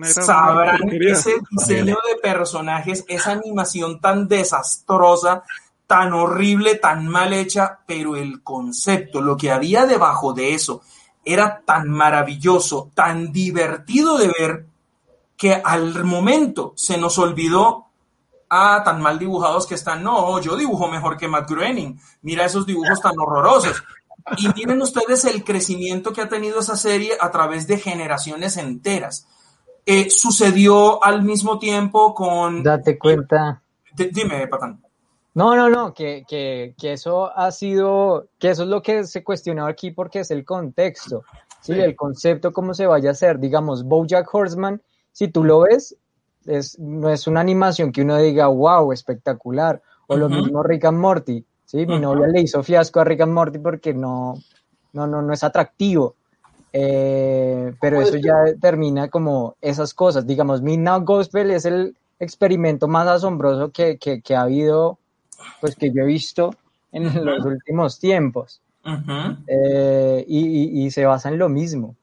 sabrán ese diseño de personajes, esa animación tan desastrosa, tan horrible, tan mal hecha, pero el concepto, lo que había debajo de eso, era tan maravilloso, tan divertido de ver, que al momento se nos olvidó, ah, tan mal dibujados que están, no, yo dibujo mejor que Matt Groening, mira esos dibujos tan horrorosos. Y miren ustedes el crecimiento que ha tenido esa serie a través de generaciones enteras. Eh, sucedió al mismo tiempo con... Date cuenta. dime, Patán. No, no, no, que, que, que, eso ha sido, que eso es lo que se cuestionó aquí porque es el contexto, ¿sí? el concepto, cómo se vaya a hacer. Digamos, Bojack Horseman, si tú lo ves, es, no es una animación que uno diga, wow, espectacular. O lo mismo Rick and Morty, ¿sí? Mi novia le hizo fiasco a Rick and Morty porque no, no, no, no es atractivo. Eh, pero eso ya termina como esas cosas. Digamos, Midnight Gospel es el experimento más asombroso que, que, que ha habido pues que yo he visto en los últimos tiempos. Eh, y, se basa en lo mismo.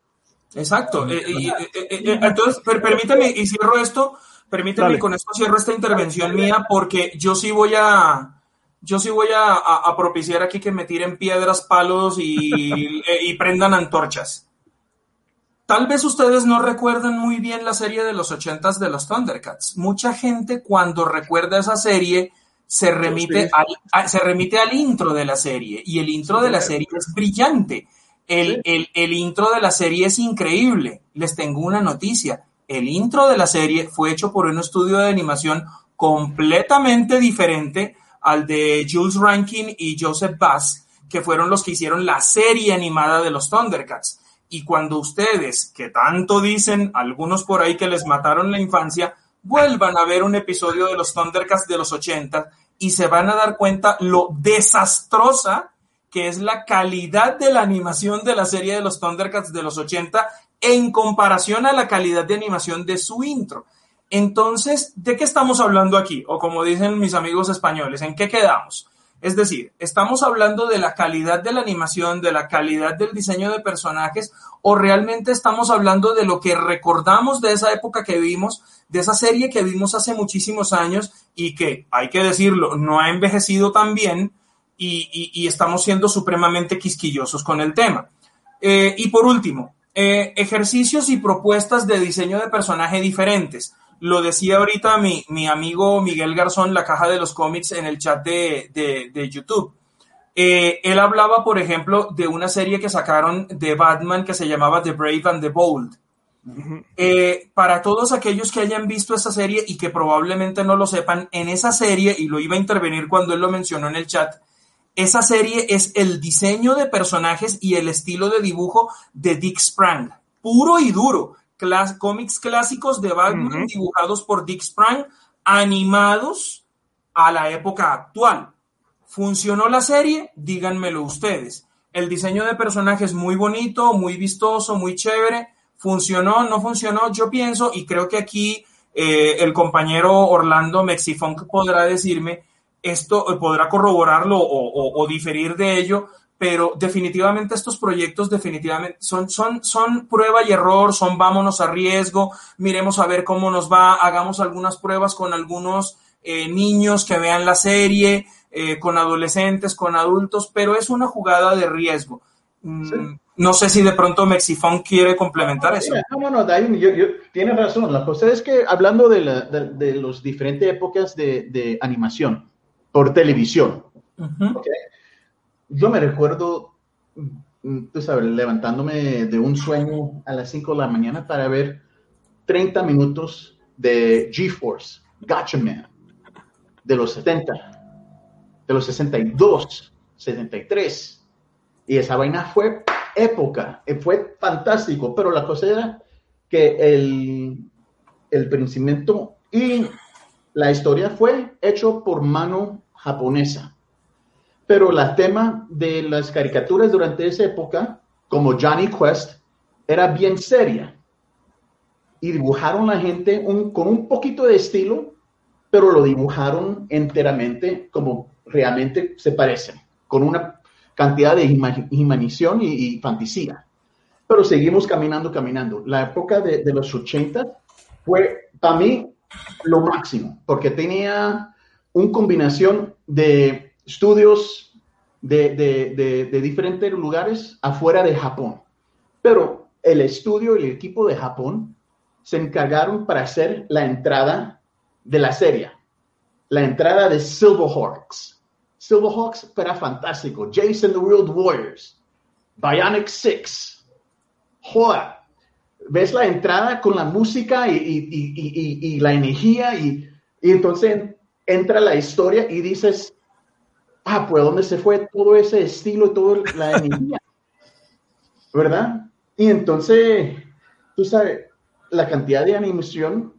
Exacto. Eh, eh, entonces, permítame, y cierro esto, permíteme, con esto cierro esta intervención mía, porque yo sí voy a, yo sí voy a, propiciar aquí que me tiren piedras, palos y, y, prendan antorchas. Tal vez ustedes no recuerden muy bien la serie de los ochentas de los Thundercats. Mucha gente cuando recuerda esa serie se remite, al, se remite al intro de la serie y el intro de la serie es brillante. El, el, intro de la serie es increíble. Les tengo una noticia. El intro de la serie fue hecho por un estudio de animación completamente diferente al de Jules Rankin y Joseph Bass, que fueron los que hicieron la serie animada de los Thundercats. Y cuando ustedes, que tanto dicen, algunos por ahí que les mataron la infancia, vuelvan a ver un episodio de los Thundercats de los 80 y se van a dar cuenta lo desastrosa que es la calidad de la animación de la serie de los Thundercats de los 80 en comparación a la calidad de animación de su intro. Entonces, ¿de qué estamos hablando aquí? O como dicen mis amigos españoles, ¿en qué quedamos? Es decir, estamos hablando de la calidad de la animación, de la calidad del diseño de personajes, o realmente estamos hablando de lo que recordamos de esa época que vimos, de esa serie que vimos hace muchísimos años y que, hay que decirlo, no ha envejecido tan bien y, estamos siendo supremamente quisquillosos con el tema. Eh, y por último, eh, ejercicios y propuestas de diseño de personaje diferentes. Lo decía ahorita mi, mi, amigo Miguel Garzón, la caja de los cómics, en el chat de, de, YouTube. Eh, él hablaba, por ejemplo, de una serie que sacaron de Batman que se llamaba The Brave and the Bold. Eh, para todos aquellos que hayan visto esa serie y que probablemente no lo sepan, en esa serie, y lo iba a intervenir cuando él lo mencionó en el chat, esa serie es el diseño de personajes y el estilo de dibujo de Dick Sprang, puro y duro cómics clásicos de Batman dibujados por Dick Sprang, animados a la época actual. ¿Funcionó la serie? Díganmelo ustedes. El diseño de personajes muy bonito, muy vistoso, muy chévere. ¿Funcionó? ¿No funcionó? Yo pienso, y creo que aquí eh, el compañero Orlando Mexifunk podrá decirme, esto podrá corroborarlo o diferir de ello, pero definitivamente estos proyectos definitivamente son, son, son prueba y error, son vámonos a riesgo, miremos a ver cómo nos va, hagamos algunas pruebas con algunos eh, niños que vean la serie, eh, con adolescentes, con adultos, pero es una jugada de riesgo. Mm, no sé si de pronto Mexifón quiere complementar eso. No, no, tienes razón. La cosa es que hablando de, la, de, las diferentes épocas de, de animación por televisión, yo me recuerdo, mm, sabes, levantándome de un sueño a las 5 de la mañana para ver 30 minutos de GeForce, Gotcha Man, de los 70, de los 62, 73. Y esa vaina fue época, eh, fue fantástico, pero la cosa era que el, el y la historia fue hecho por mano japonesa pero la tema de las caricaturas durante esa época, como Johnny Quest, era bien seria. Y dibujaron la gente con un poquito de estilo, pero lo dibujaron enteramente como realmente se parecen, con una cantidad de imaginación y, fantasía. Pero seguimos caminando, caminando. La época de, de los 80 fue para mí lo máximo, porque tenía una combinación de estudios de, de, diferentes lugares afuera de Japón. Pero el estudio y el equipo de Japón se encargaron para hacer la entrada de la serie, la entrada de Silverhawks. Silverhawks era fantástico. Jason the World Warriors, Bionic Six. Joder, ves la entrada con la música y, la energía y, entonces entra la historia y dices, ah, pues ¿dónde se fue todo ese estilo y toda la energía? ¿Verdad? Y entonces, tú sabes, la cantidad de animación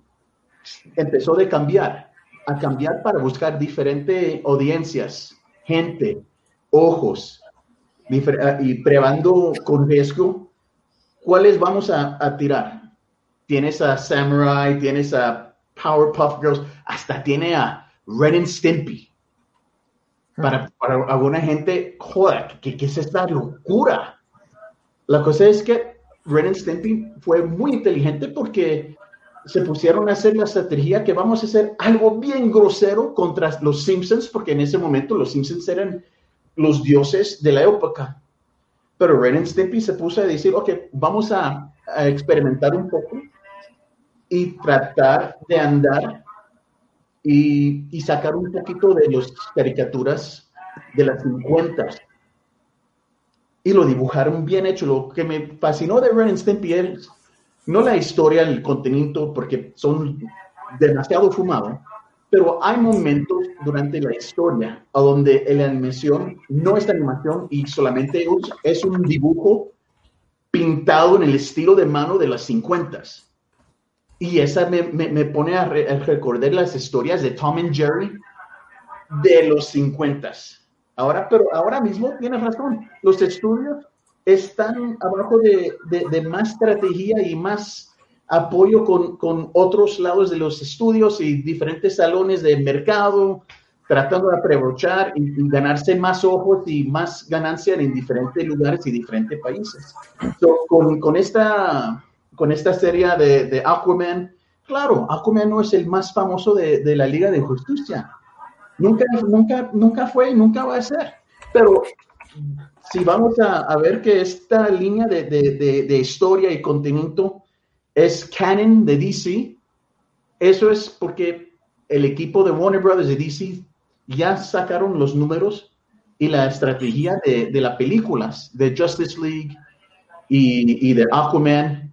empezó de cambiar, a cambiar para buscar diferentes audiencias, gente, ojos, y probando con riesgo ¿cuáles vamos a, tirar? Tienes a Samurai, tienes a Powerpuff Girls, hasta tiene a Red and Stimpy. Para, alguna gente, joder, ¿qué, es esta locura? La cosa es que Red and Stimpy fue muy inteligente porque se pusieron a hacer la estrategia que vamos a hacer algo bien grosero contra los Simpsons, porque en ese momento los Simpsons eran los dioses de la época. Pero Ren and Stimpy se puso a decir, ok, vamos a, experimentar un poco y tratar de andar y, sacar un poquito de las caricaturas de las 50 y lo dibujaron bien hecho. Lo que me fascinó de Ren and Stimpy es no la historia, el contenido, porque son demasiado fumados, pero hay momentos durante la historia donde la animación no es animación y solamente es un dibujo pintado en el estilo de mano de las 50 y esa me, me, pone a, recordar las historias de Tom and Jerry de los 50 Ahora, pero ahora mismo tienes razón, los estudios están abajo de, de, de más estrategia y más apoyo con, con, otros lados de los estudios y diferentes salones de mercado, tratando de aprovechar y, ganarse más ojos y más ganancia en diferentes lugares y diferentes países. con, con, esta, con esta serie de, de, Aquaman, claro, Aquaman no es el más famoso de, de la Liga de Justicia. Nunca, nunca, nunca fue y nunca va a ser. Pero si vamos a, a ver que esta línea de, de historia y contenido es canon de DC. Eso es porque el equipo de Warner Brothers de DC ya sacaron los números y la estrategia de, de las películas de Justice League y, y, de Aquaman.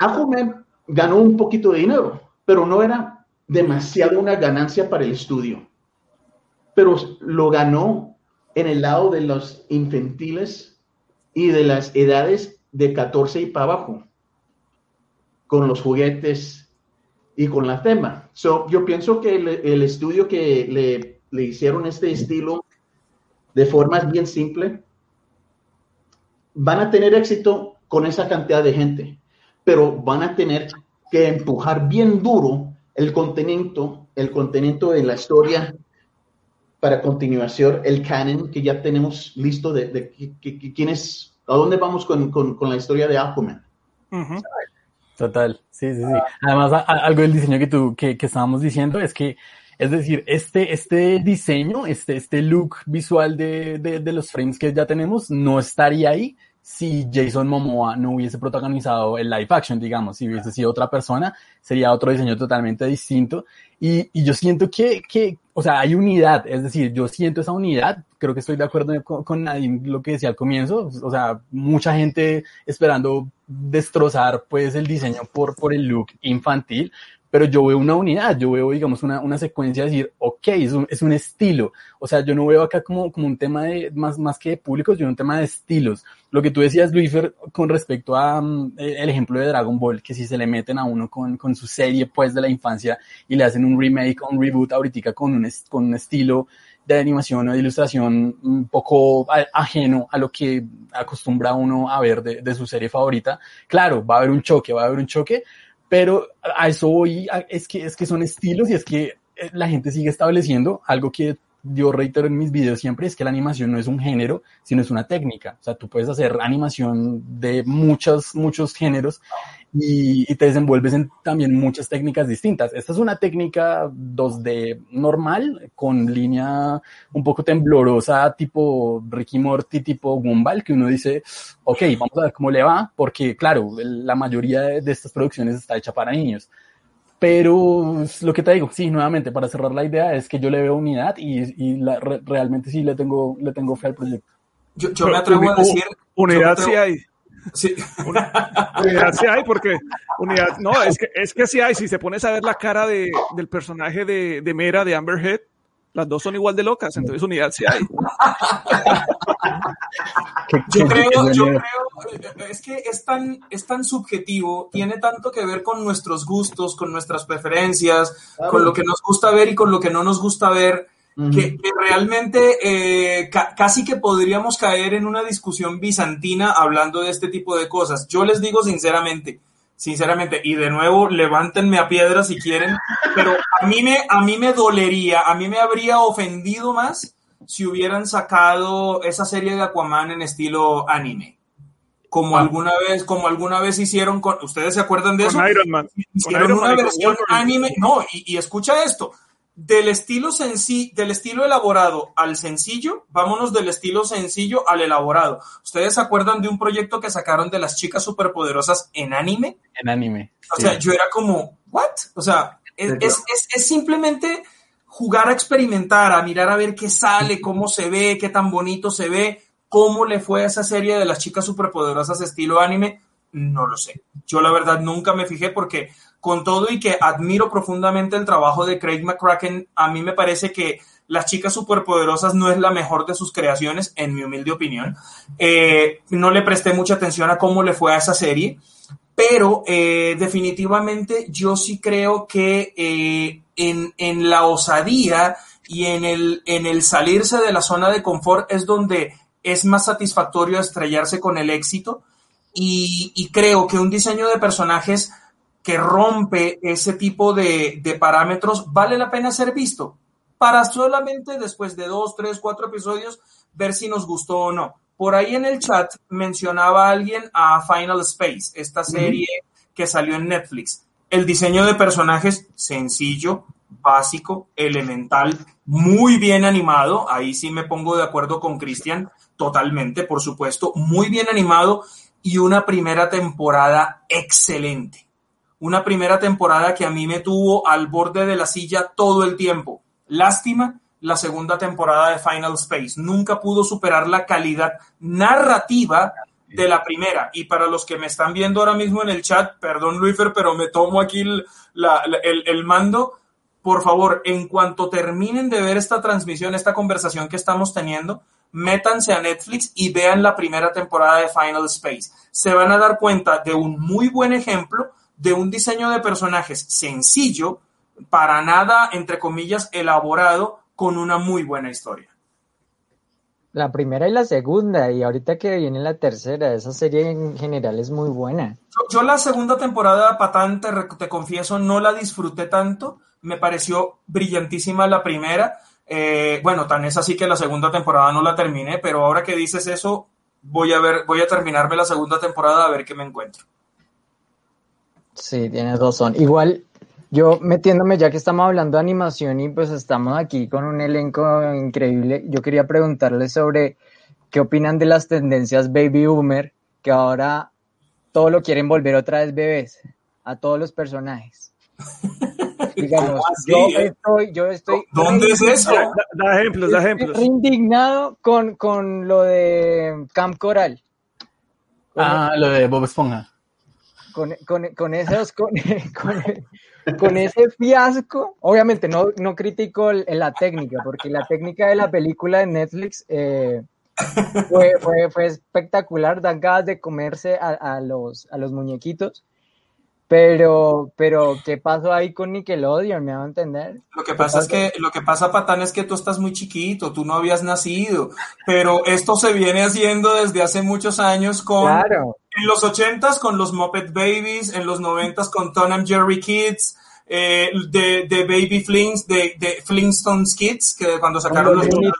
Aquaman ganó un poquito de dinero, pero no era demasiado una ganancia para el estudio. Pero lo ganó en el lado de los infantiles y de las edades de 14 y para abajo con los juguetes y con la tema. So, yo pienso que el, estudio que le, le, hicieron este estilo de formas bien simple, van a tener éxito con esa cantidad de gente, pero van a tener que empujar bien duro el contenido, el contenido de la historia para continuación, el canon que ya tenemos listo de, de, quién es, a dónde vamos con, con, con la historia de Aquaman. Total, sí, sí, sí. Además, algo del diseño que tú, que, que estábamos diciendo es que, es decir, este, este diseño, este, este look visual de, de, de los frames que ya tenemos no estaría ahí si Jason Momoa no hubiese protagonizado el live action, digamos, si hubiese sido otra persona, sería otro diseño totalmente distinto. Y, y yo siento que, que, o sea, hay unidad, es decir, yo siento esa unidad, creo que estoy de acuerdo con, con lo que decía al comienzo, o sea, mucha gente esperando destrozar pues el diseño por, por el look infantil, pero yo veo una unidad, yo veo, digamos, una, una secuencia de decir, ok, es un, es un estilo. O sea, yo no veo acá como, como un tema de, más, más que de públicos, veo un tema de estilos. Lo que tú decías, Luifer, con respecto a um, el ejemplo de Dragon Ball, que si se le meten a uno con, con su serie, pues, de la infancia y le hacen un remake un reboot ahorita con un, con un estilo de animación o de ilustración un poco ajeno a lo que acostumbra uno a ver de, de su serie favorita, claro, va a haber un choque, va a haber un choque, pero a eso voy, es que, es que son estilos y es que eh, la gente sigue estableciendo algo que yo reitero en mis videos siempre, es que la animación no es un género, sino es una técnica. O sea, tú puedes hacer animación de muchos, muchos géneros y, te desenvuelves en también muchas técnicas distintas. Esta es una técnica 2D normal, con línea un poco temblorosa, tipo Ricky Morty, tipo Gumball, que uno dice, ok, vamos a ver cómo le va, porque claro, la mayoría de, estas producciones está hecha para niños. Pero lo que te digo, sí, nuevamente, para cerrar la idea, es que yo le veo unidad y, realmente sí le tengo, le tengo fe al proyecto. Yo, me atrevo a decir... Unidad sí hay. Sí. Unidad sí hay, porque unidad, no, es que, es que sí hay. Si se pones a ver la cara de, del personaje de, de Mera, de Amber Heard, las dos son igual de locas, entonces unidad sí hay. yo creo, yo creo, es que es tan, es tan subjetivo, tiene tanto que ver con nuestros gustos, con nuestras preferencias, con lo que nos gusta ver y con lo que no nos gusta ver que, realmente eh, casi que podríamos caer en una discusión bizantina hablando de este tipo de cosas. Yo les digo sinceramente, sinceramente, y de nuevo, levántenme a piedra si quieren, pero a mí me, a mí me dolería, a mí me habría ofendido más si hubieran sacado esa serie de Aquaman en estilo anime. Como ah. alguna vez, como alguna vez hicieron con, ¿ustedes se acuerdan de eso? Iron Man. Hicieron una versión anime, no, y escucha esto, del estilo sencillo, del estilo elaborado al sencillo, vámonos del estilo sencillo al elaborado. ¿Ustedes se acuerdan de un proyecto que sacaron de las chicas superpoderosas en anime? En anime. O sea, yo era como, ¿what? O sea, es, es, simplemente jugar a experimentar, a mirar a ver qué sale, cómo se ve, qué tan bonito se ve, cómo le fue a esa serie de las chicas superpoderosas estilo anime. No lo sé. Yo la verdad nunca me fijé porque con todo y que admiro profundamente el trabajo de Craig McCracken, a mí me parece que Las chicas superpoderosas no es la mejor de sus creaciones, en mi humilde opinión. Eh, no le presté mucha atención a cómo le fue a esa serie, pero eh, definitivamente yo sí creo que eh, en, en, la osadía y en el, en el salirse de la zona de confort es donde es más satisfactorio estrellarse con el éxito. Y, y creo que un diseño de personajes que rompe ese tipo de, parámetros, vale la pena ser visto para solamente después de dos, tres, cuatro episodios ver si nos gustó o no. Por ahí en el chat mencionaba alguien a Final Space, esta serie que salió en Netflix. El diseño de personajes sencillo, básico, elemental, muy bien animado. Ahí sí me pongo de acuerdo con Cristian, totalmente, por supuesto, muy bien animado y una primera temporada excelente una primera temporada que a mí me tuvo al borde de la silla todo el tiempo. Lástima la segunda temporada de Final Space. Nunca pudo superar la calidad narrativa de la primera. Y para los que me están viendo ahora mismo en el chat, perdón Luifer, pero me tomo aquí el, el, mando. Por favor, en cuanto terminen de ver esta transmisión, esta conversación que estamos teniendo, métanse a Netflix y vean la primera temporada de Final Space. Se van a dar cuenta de un muy buen ejemplo de un diseño de personajes sencillo, para nada, entre comillas, elaborado, con una muy buena historia. La primera y la segunda, y ahorita que viene la tercera, esa serie en general es muy buena. Yo, la segunda temporada, Patán, te, te, confieso, no la disfruté tanto, me pareció brillantísima la primera, eh, bueno, tan es así que la segunda temporada no la terminé, pero ahora que dices eso, voy a ver, voy a terminarme la segunda temporada a ver qué me encuentro. Sí, tienes razón. Igual, yo metiéndome, ya que estamos hablando de animación y pues estamos aquí con un elenco increíble, yo quería preguntarles sobre qué opinan de las tendencias baby boomer, que ahora todo lo quieren volver otra vez bebés, a todos los personajes. Digamos, yo estoy, yo estoy. ¿Dónde es eso? Da, ejemplos, da ejemplos. Estoy indignado con, con lo de Camp Coral. Ah, lo de Bob Esponja con, con, con esos, con, con, ese fiasco, obviamente no, no critico la técnica, porque la técnica de la película de Netflix eh, fue, fue, fue, espectacular, dan ganas de comerse a, a, los, a los muñequitos. Pero, pero, ¿qué pasó ahí con Nickelodeon? ¿Me va a entender? Lo que pasa es que, lo que pasa, Patán, es que tú estás muy chiquito, tú no habías nacido, pero esto se viene haciendo desde hace muchos años con, claro. En los ochentas con los Muppet Babies, en los noventas con Tom and Jerry Kids, eh, de, de, Baby Flings, de, de, Flintstones Kids, que cuando sacaron los, los, los,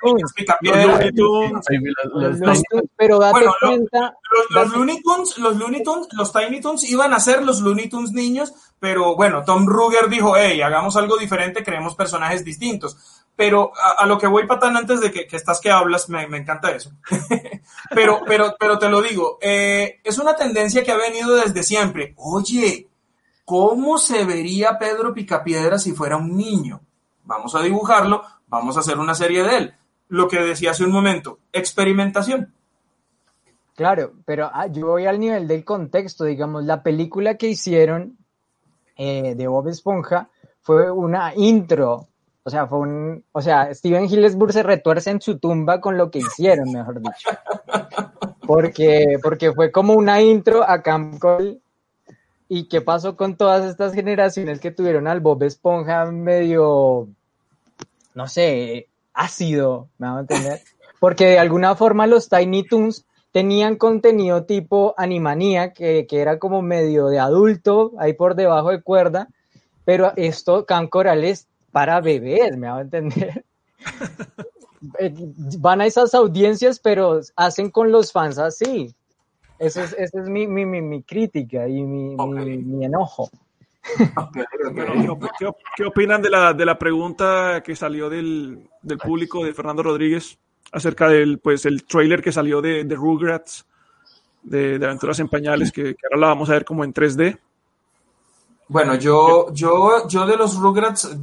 pero date bueno, cuenta, los, los, Looney Tunes, los Looney Tunes, los Tiny Tunes iban a ser los Looney Tunes niños, pero bueno, Tom Ruger dijo, hey, hagamos algo diferente, creemos personajes distintos. Pero a, lo que voy, Patán, antes de que, estás que hablas, me, me encanta eso. pero, pero, pero te lo digo, eh, es una tendencia que ha venido desde siempre. Oye, ¿Cómo se vería Pedro Picapiedra si fuera un niño? Vamos a dibujarlo, vamos a hacer una serie de él. Lo que decía hace un momento, experimentación. Claro, pero ah, yo voy al nivel del contexto, digamos, la película que hicieron eh, de Bob Esponja fue una intro, o sea, fue un, o sea, Steven Hillesburg se retuerce en su tumba con lo que hicieron, mejor dicho, porque, porque fue como una intro a Camp Cole ¿Y qué pasó con todas estas generaciones que tuvieron al Bob Esponja medio, no sé, ácido, me van a entender? Porque de alguna forma los Tiny Toons tenían contenido tipo Animanía, que, que era como medio de adulto, ahí por debajo de cuerda, pero esto, Can Corales, para bebés, me van a entender. Eh, van a esas audiencias, pero hacen con los fans así. Esa es, ese es mi, mi, mi, crítica y mi, mi enojo. ¿Qué, opinan de la, de la pregunta que salió del, del, público de Fernando Rodríguez acerca del pues, el trailer que salió de, de Rugrats, de, de, Aventuras en Pañales, que, que, ahora la vamos a ver como en 3D? Bueno, yo, yo, yo de los Rugrats,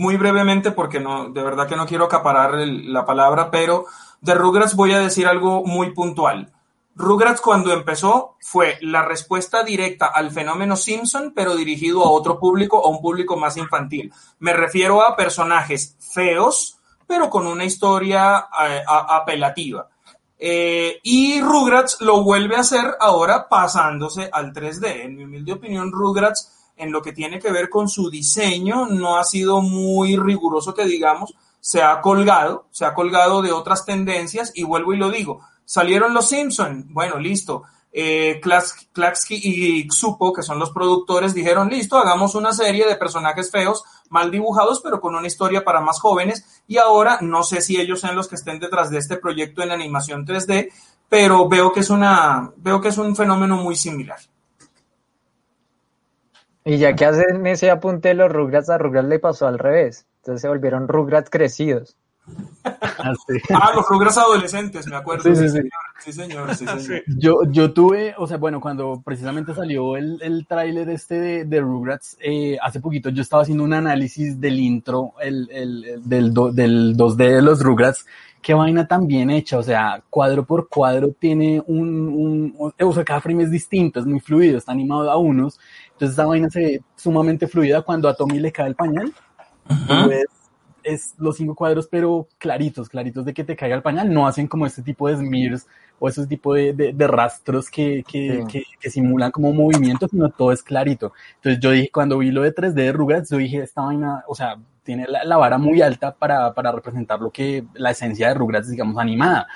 muy brevemente, porque no, de verdad que no quiero acaparar la palabra, pero de Rugrats voy a decir algo muy puntual. Rugrats cuando empezó fue la respuesta directa al fenómeno Simpson, pero dirigido a otro público, a un público más infantil. Me refiero a personajes feos, pero con una historia eh, apelativa. Eh, y Rugrats lo vuelve a hacer ahora pasándose al 3D. En mi humilde opinión, Rugrats, en lo que tiene que ver con su diseño, no ha sido muy riguroso que digamos, se ha colgado, se ha colgado de otras tendencias y vuelvo y lo digo, Salieron los Simpson, bueno, listo. Eh, y Xupo, que son los productores, dijeron, listo, hagamos una serie de personajes feos, mal dibujados, pero con una historia para más jóvenes. Y ahora, no sé si ellos sean los que estén detrás de este proyecto en animación 3D, pero veo que es una, veo que es un fenómeno muy similar. Y ya que hacen ese apunte los Rugrats, a Rugrats le pasó al revés. Entonces se volvieron Rugrats crecidos. Ah, ah, los Rugrats adolescentes, me acuerdo. Sí, sí, sí. señor, sí, señor. Yo, yo tuve, o sea, bueno, cuando precisamente salió el, el tráiler este de, de Rugrats, eh, hace poquito yo estaba haciendo un análisis del intro, el, el, del, del 2D de los Rugrats, qué vaina tan bien hecha, o sea, cuadro por cuadro tiene un, un, o sea, cada frame es distinto, es muy fluido, está animado a unos, entonces esa vaina se ve sumamente fluida cuando a Tommy le cae el pañal, es los cinco cuadros, pero claritos, claritos de que te caiga el pañal. No hacen como este tipo de smears o ese tipo de, de, rastros que, que, que, simulan como movimientos, sino todo es clarito. Entonces yo dije, cuando vi lo de 3D de Rugrats, yo dije, esta vaina, o sea, tiene la, la, vara muy alta para, para representar lo que, la esencia de Rugrats, digamos, animada.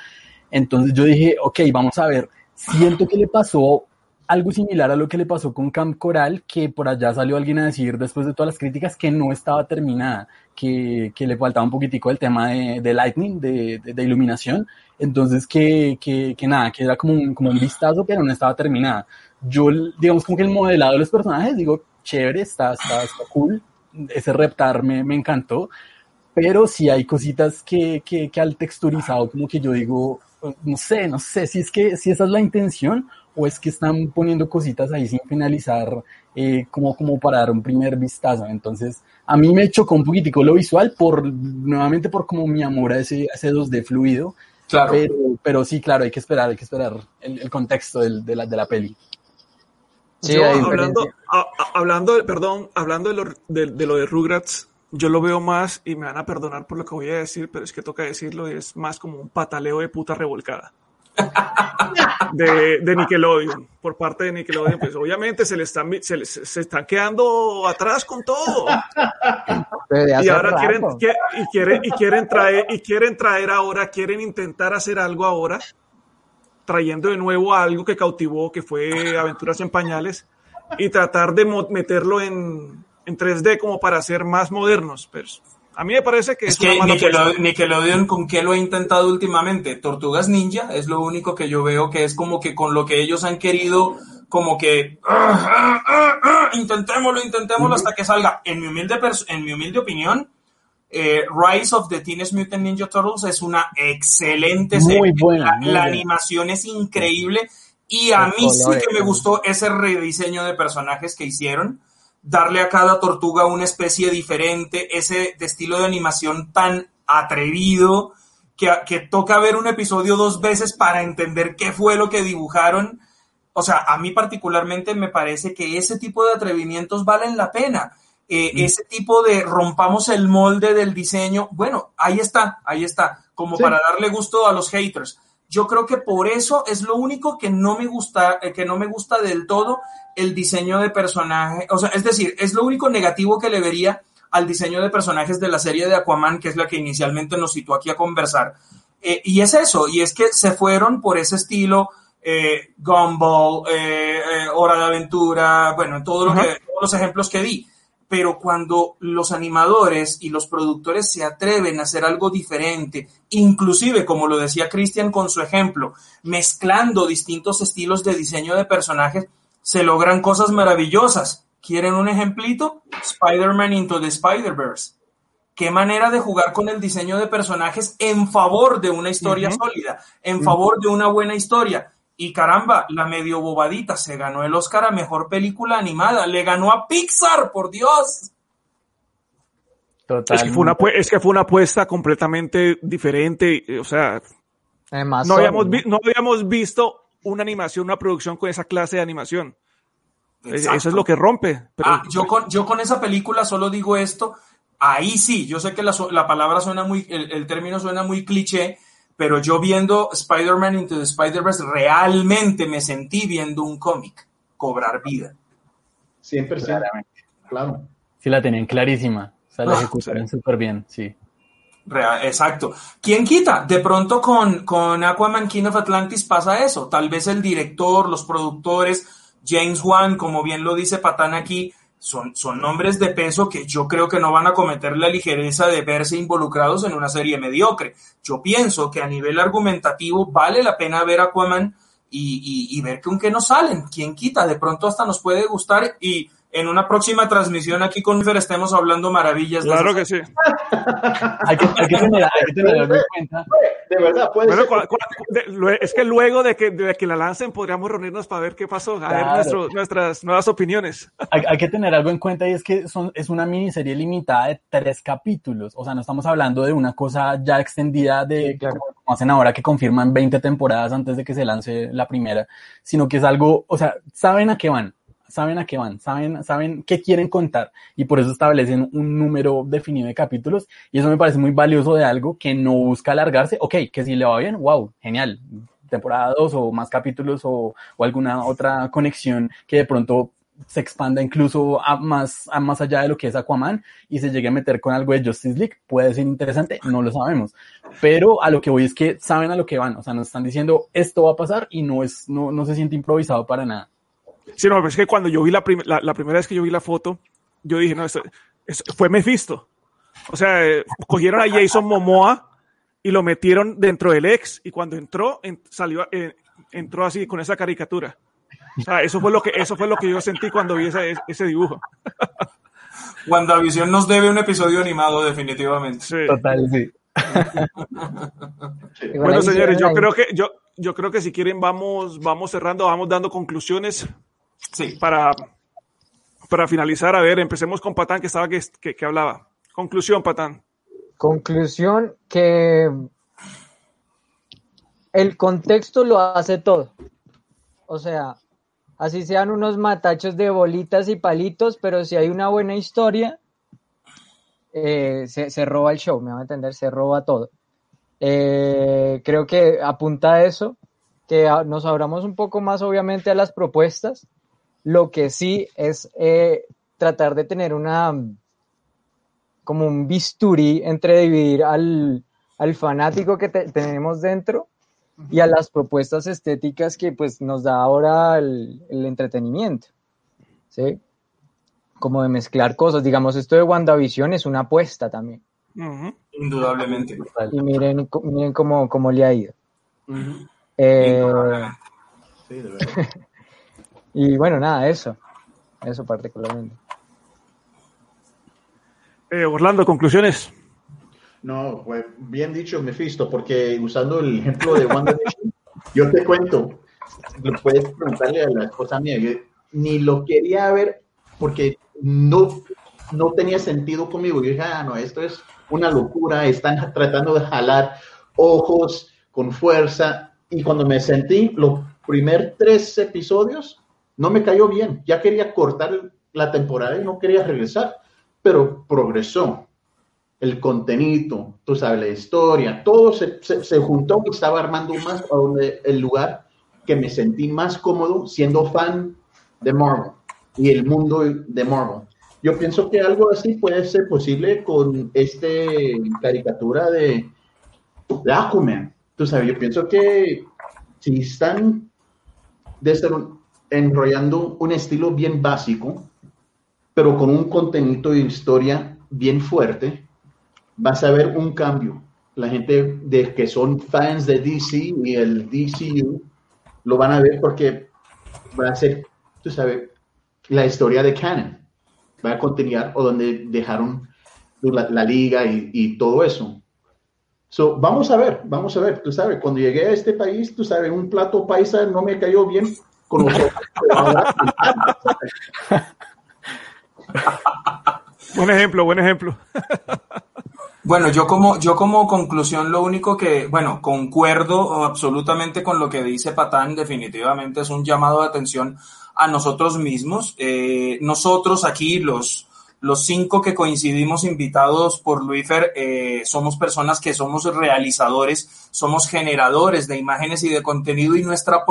Entonces yo dije, ok, vamos a ver, siento que le pasó algo similar a lo que le pasó con Camp Coral, que por allá salió alguien a decir después de todas las críticas que no estaba terminada, que, que le faltaba un poquitico el tema de, de lightning, de, de, iluminación, entonces que, que, que, nada, que era como un, como un vistazo, pero no estaba terminada. Yo, digamos, como que el modelado de los personajes, digo, chévere, está, está, está cool, ese reptar me, me encantó, pero sí hay cositas que, que, que al texturizado, como que yo digo, no sé, no sé si es que, si esa es la intención, o es que están poniendo cositas ahí sin finalizar eh, como, como para dar un primer vistazo. Entonces, a mí me chocó un poquitico lo visual por, nuevamente por como mi amor a ese, ese 2D fluido. Claro. Pero, pero sí, claro, hay que esperar, hay que esperar el, el contexto del, de, la, de la peli. Sí, hablando, hablando, perdón, hablando de lo de, de lo de Rugrats, yo lo veo más, y me van a perdonar por lo que voy a decir, pero es que toca decirlo, es más como un pataleo de puta revolcada de, de, Nickelodeon, por parte de Nickelodeon, pues obviamente se le están, se, se están quedando atrás con todo. Y ahora quieren, y quieren, y quieren traer, y quieren traer ahora, quieren intentar hacer algo ahora, trayendo de nuevo algo que cautivó, que fue Aventuras en Pañales, y tratar de meterlo en, en 3D como para ser más modernos. Pero a mí me parece que es, que ni que, lo, den con qué lo he intentado últimamente. Tortugas Ninja es lo único que yo veo que es como que con lo que ellos han querido, como que ah, ah, ah, intentémoslo, intentémoslo hasta que salga. En mi humilde, en mi humilde opinión, eh, Rise of the Teenage Mutant Ninja Turtles es una excelente serie. Muy buena. La, animación es increíble y a mí sí que me gustó ese rediseño de personajes que hicieron. Darle a cada tortuga una especie diferente, ese de estilo de animación tan atrevido que, que toca ver un episodio dos veces para entender qué fue lo que dibujaron. O sea, a mí particularmente me parece que ese tipo de atrevimientos valen la pena eh, ese tipo de rompamos el molde del diseño, bueno, ahí está, ahí está, como para darle gusto a los haters. Yo creo que por eso es lo único que no me gusta, eh, que no me gusta del todo el diseño de personaje, o sea, es decir, es lo único negativo que le vería al diseño de personajes de la serie de Aquaman, que es la que inicialmente nos citó aquí a conversar. Eh, y es eso, y es que se fueron por ese estilo eh, Gumball, Hora de Aventura, bueno, todo lo que, todos los ejemplos que di pero cuando los animadores y los productores se atreven a hacer algo diferente, inclusive, como lo decía Christian con su ejemplo, mezclando distintos estilos de diseño de personajes, se logran cosas maravillosas. ¿Quieren un ejemplito? Spider-Man Into the Spider-Verse. Qué manera de jugar con el diseño de personajes en favor de una historia sólida, en favor de una buena historia. Y caramba, la medio bobadita se ganó el Oscar a mejor película animada. Le ganó a Pixar, por Dios. Es que, fue una, es que fue una apuesta completamente diferente. O sea, no, habíamos no habíamos visto una animación, una producción con esa clase de animación. Eso es lo que rompe. Ah, yo, con, yo con esa película solo digo esto. Ahí sí, yo sé que la, la palabra suena muy, el, el término suena muy cliché, pero yo viendo Spider-Man Into the Spider-Verse realmente me sentí viendo un cómic cobrar vida. Siempre, claramente. Claro. Sí, la tenían clarísima. O sea, la ah, ejecutaron súper bien, sí. exacto. ¿Quién quita? De pronto con, con Aquaman King of Atlantis pasa eso. Tal vez el director, los productores, James Wan, como bien lo dice Patán aquí, son, son nombres de peso que yo creo que no van a cometer la ligereza de verse involucrados en una serie mediocre. Yo pienso que a nivel argumentativo vale la pena ver Aquaman y, y, ver con qué nos salen. ¿Quién quita? De pronto hasta nos puede gustar y en una próxima transmisión aquí con Fer estemos hablando maravillas. Claro que sí. hay, que, hay, que tener, hay que tener en cuenta. De verdad, puede ser. es que luego de que, de que la lancen podríamos reunirnos para ver qué pasó, a ver nuestro, nuestras nuevas opinioes. Hay, hay, que tener algo en cuenta y es que son, es una miniserie limitada de tres capítulos. O sea, no estamos hablando de una cosa ya extendida de como hacen ahora que confirman 20 temporadas antes de que se lance la primera, sino que es algo, o sea, saben a qué van saben a qué van, saben, saben qué quieren contar y por eso establecen un número definido de capítulos y eso me parece muy valioso de algo que no busca alargarse, ok, que si le va bien, wow, genial, temporada 2 o más capítulos o, o, alguna otra conexión que de pronto se expanda incluso a más, a más allá de lo que es Aquaman y se llegue a meter con algo de Justice League, puede ser interesante, no lo sabemos. Pero a lo que voy es que saben a lo que van, o sea, nos están diciendo esto va a pasar y no es, no, no se siente improvisado para nada. Sí, no, es que cuando yo vi la, la, primera vez que yo vi la foto, yo dije, no, esto, fue Mephisto. O sea, eh, cogieron a Jason Momoa y lo metieron dentro del ex y cuando entró, salió, eh, entró así con esa caricatura. O sea, eso fue lo que, eso fue lo que yo sentí cuando vi ese, ese dibujo. WandaVision nos debe un episodio animado, definitivamente. Sí. Total, sí. bueno, señores, yo creo que yo, yo creo que si quieren vamos, vamos cerrando, vamos dando conclusiones. Sí. Para, para finalizar, a ver, empecemos con Patán, que estaba que, que, hablaba. Conclusión, Patán. Conclusión que el contexto lo hace todo. O sea, así sean unos matachos de bolitas y palitos, pero si hay una buena historia, eh, se, se, roba el show, me van a entender, se roba todo. Eh, creo que apunta a eso, que nos abramos un poco más obviamente a las propuestas, lo que sí es eh, tratar de tener una como un bisturí entre dividir al, al fanático que tenemos dentro y a las propuestas estéticas que pues nos da ahora el, el entretenimiento. ¿sí? como de mezclar cosas. Digamos, esto de WandaVision es una apuesta también. Indudablemente. Y miren, miren cómo, cómo le ha ido. Eh, sí, de verdad. Y bueno, nada, eso. Eso particularmente. Eh, Orlando, conclusiones. No, pues bien dicho, Mephisto, porque usando el ejemplo de WandaVision, yo te cuento, puedes preguntarle a la esposa mía, ni lo quería ver porque no, no tenía sentido conmigo. Yo dije, ah, no, esto es una locura, están tratando de jalar ojos con fuerza. Y cuando me sentí, los primeros tres episodios, no me cayó bien. Ya quería cortar la temporada y no quería regresar, pero progresó. El contenido, tú sabes, la historia, todo se, se, juntó y estaba armando más a donde el lugar que me sentí más cómodo siendo fan de Marvel y el mundo de Marvel. Yo pienso que algo así puede ser posible con este caricatura de, de Aquaman. Tú sabes, yo pienso que si están enrollando un estilo bien básico, pero con un contenido de historia bien fuerte, vas a ver un cambio. La gente de que son fans de DC y el DCU lo van a ver porque va a ser, tú sabes, la historia de Canon va a continuar o donde dejaron la, liga y, todo eso. So, vamos a ver, vamos a ver, tú sabes, cuando llegué a este país, tú sabes, un plato paisa no me cayó bien con los buen ejemplo, buen ejemplo. Bueno, yo como, yo como conclusión lo único que, bueno, concuerdo absolutamente con lo que dice Patán, definitivamente es un llamado de atención a nosotros mismos. Eh, nosotros aquí, los, los cinco que coincidimos invitados por Luifer, eh, somos personas que somos realizadores, somos generadores de imágenes y de contenido y nuestra,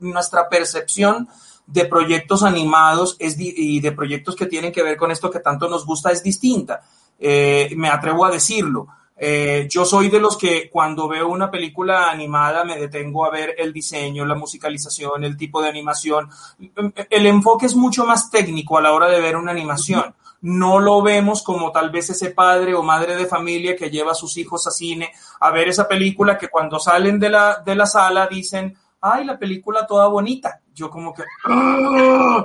nuestra percepción de proyectos animados es y de proyectos que tienen que ver con esto que tanto nos gusta es distinta. Eh, me atrevo a decirlo. Eh, yo soy de los que cuando veo una película animada me detengo a ver el diseño, la musicalización, el tipo de animación. El enfoque es mucho más técnico a la hora de ver una animación. No lo vemos como tal vez ese padre o madre de familia que lleva a sus hijos a cine a ver esa película que cuando salen de la, de la sala dicen, ay, la película toda bonita. Yo como que ¡ah!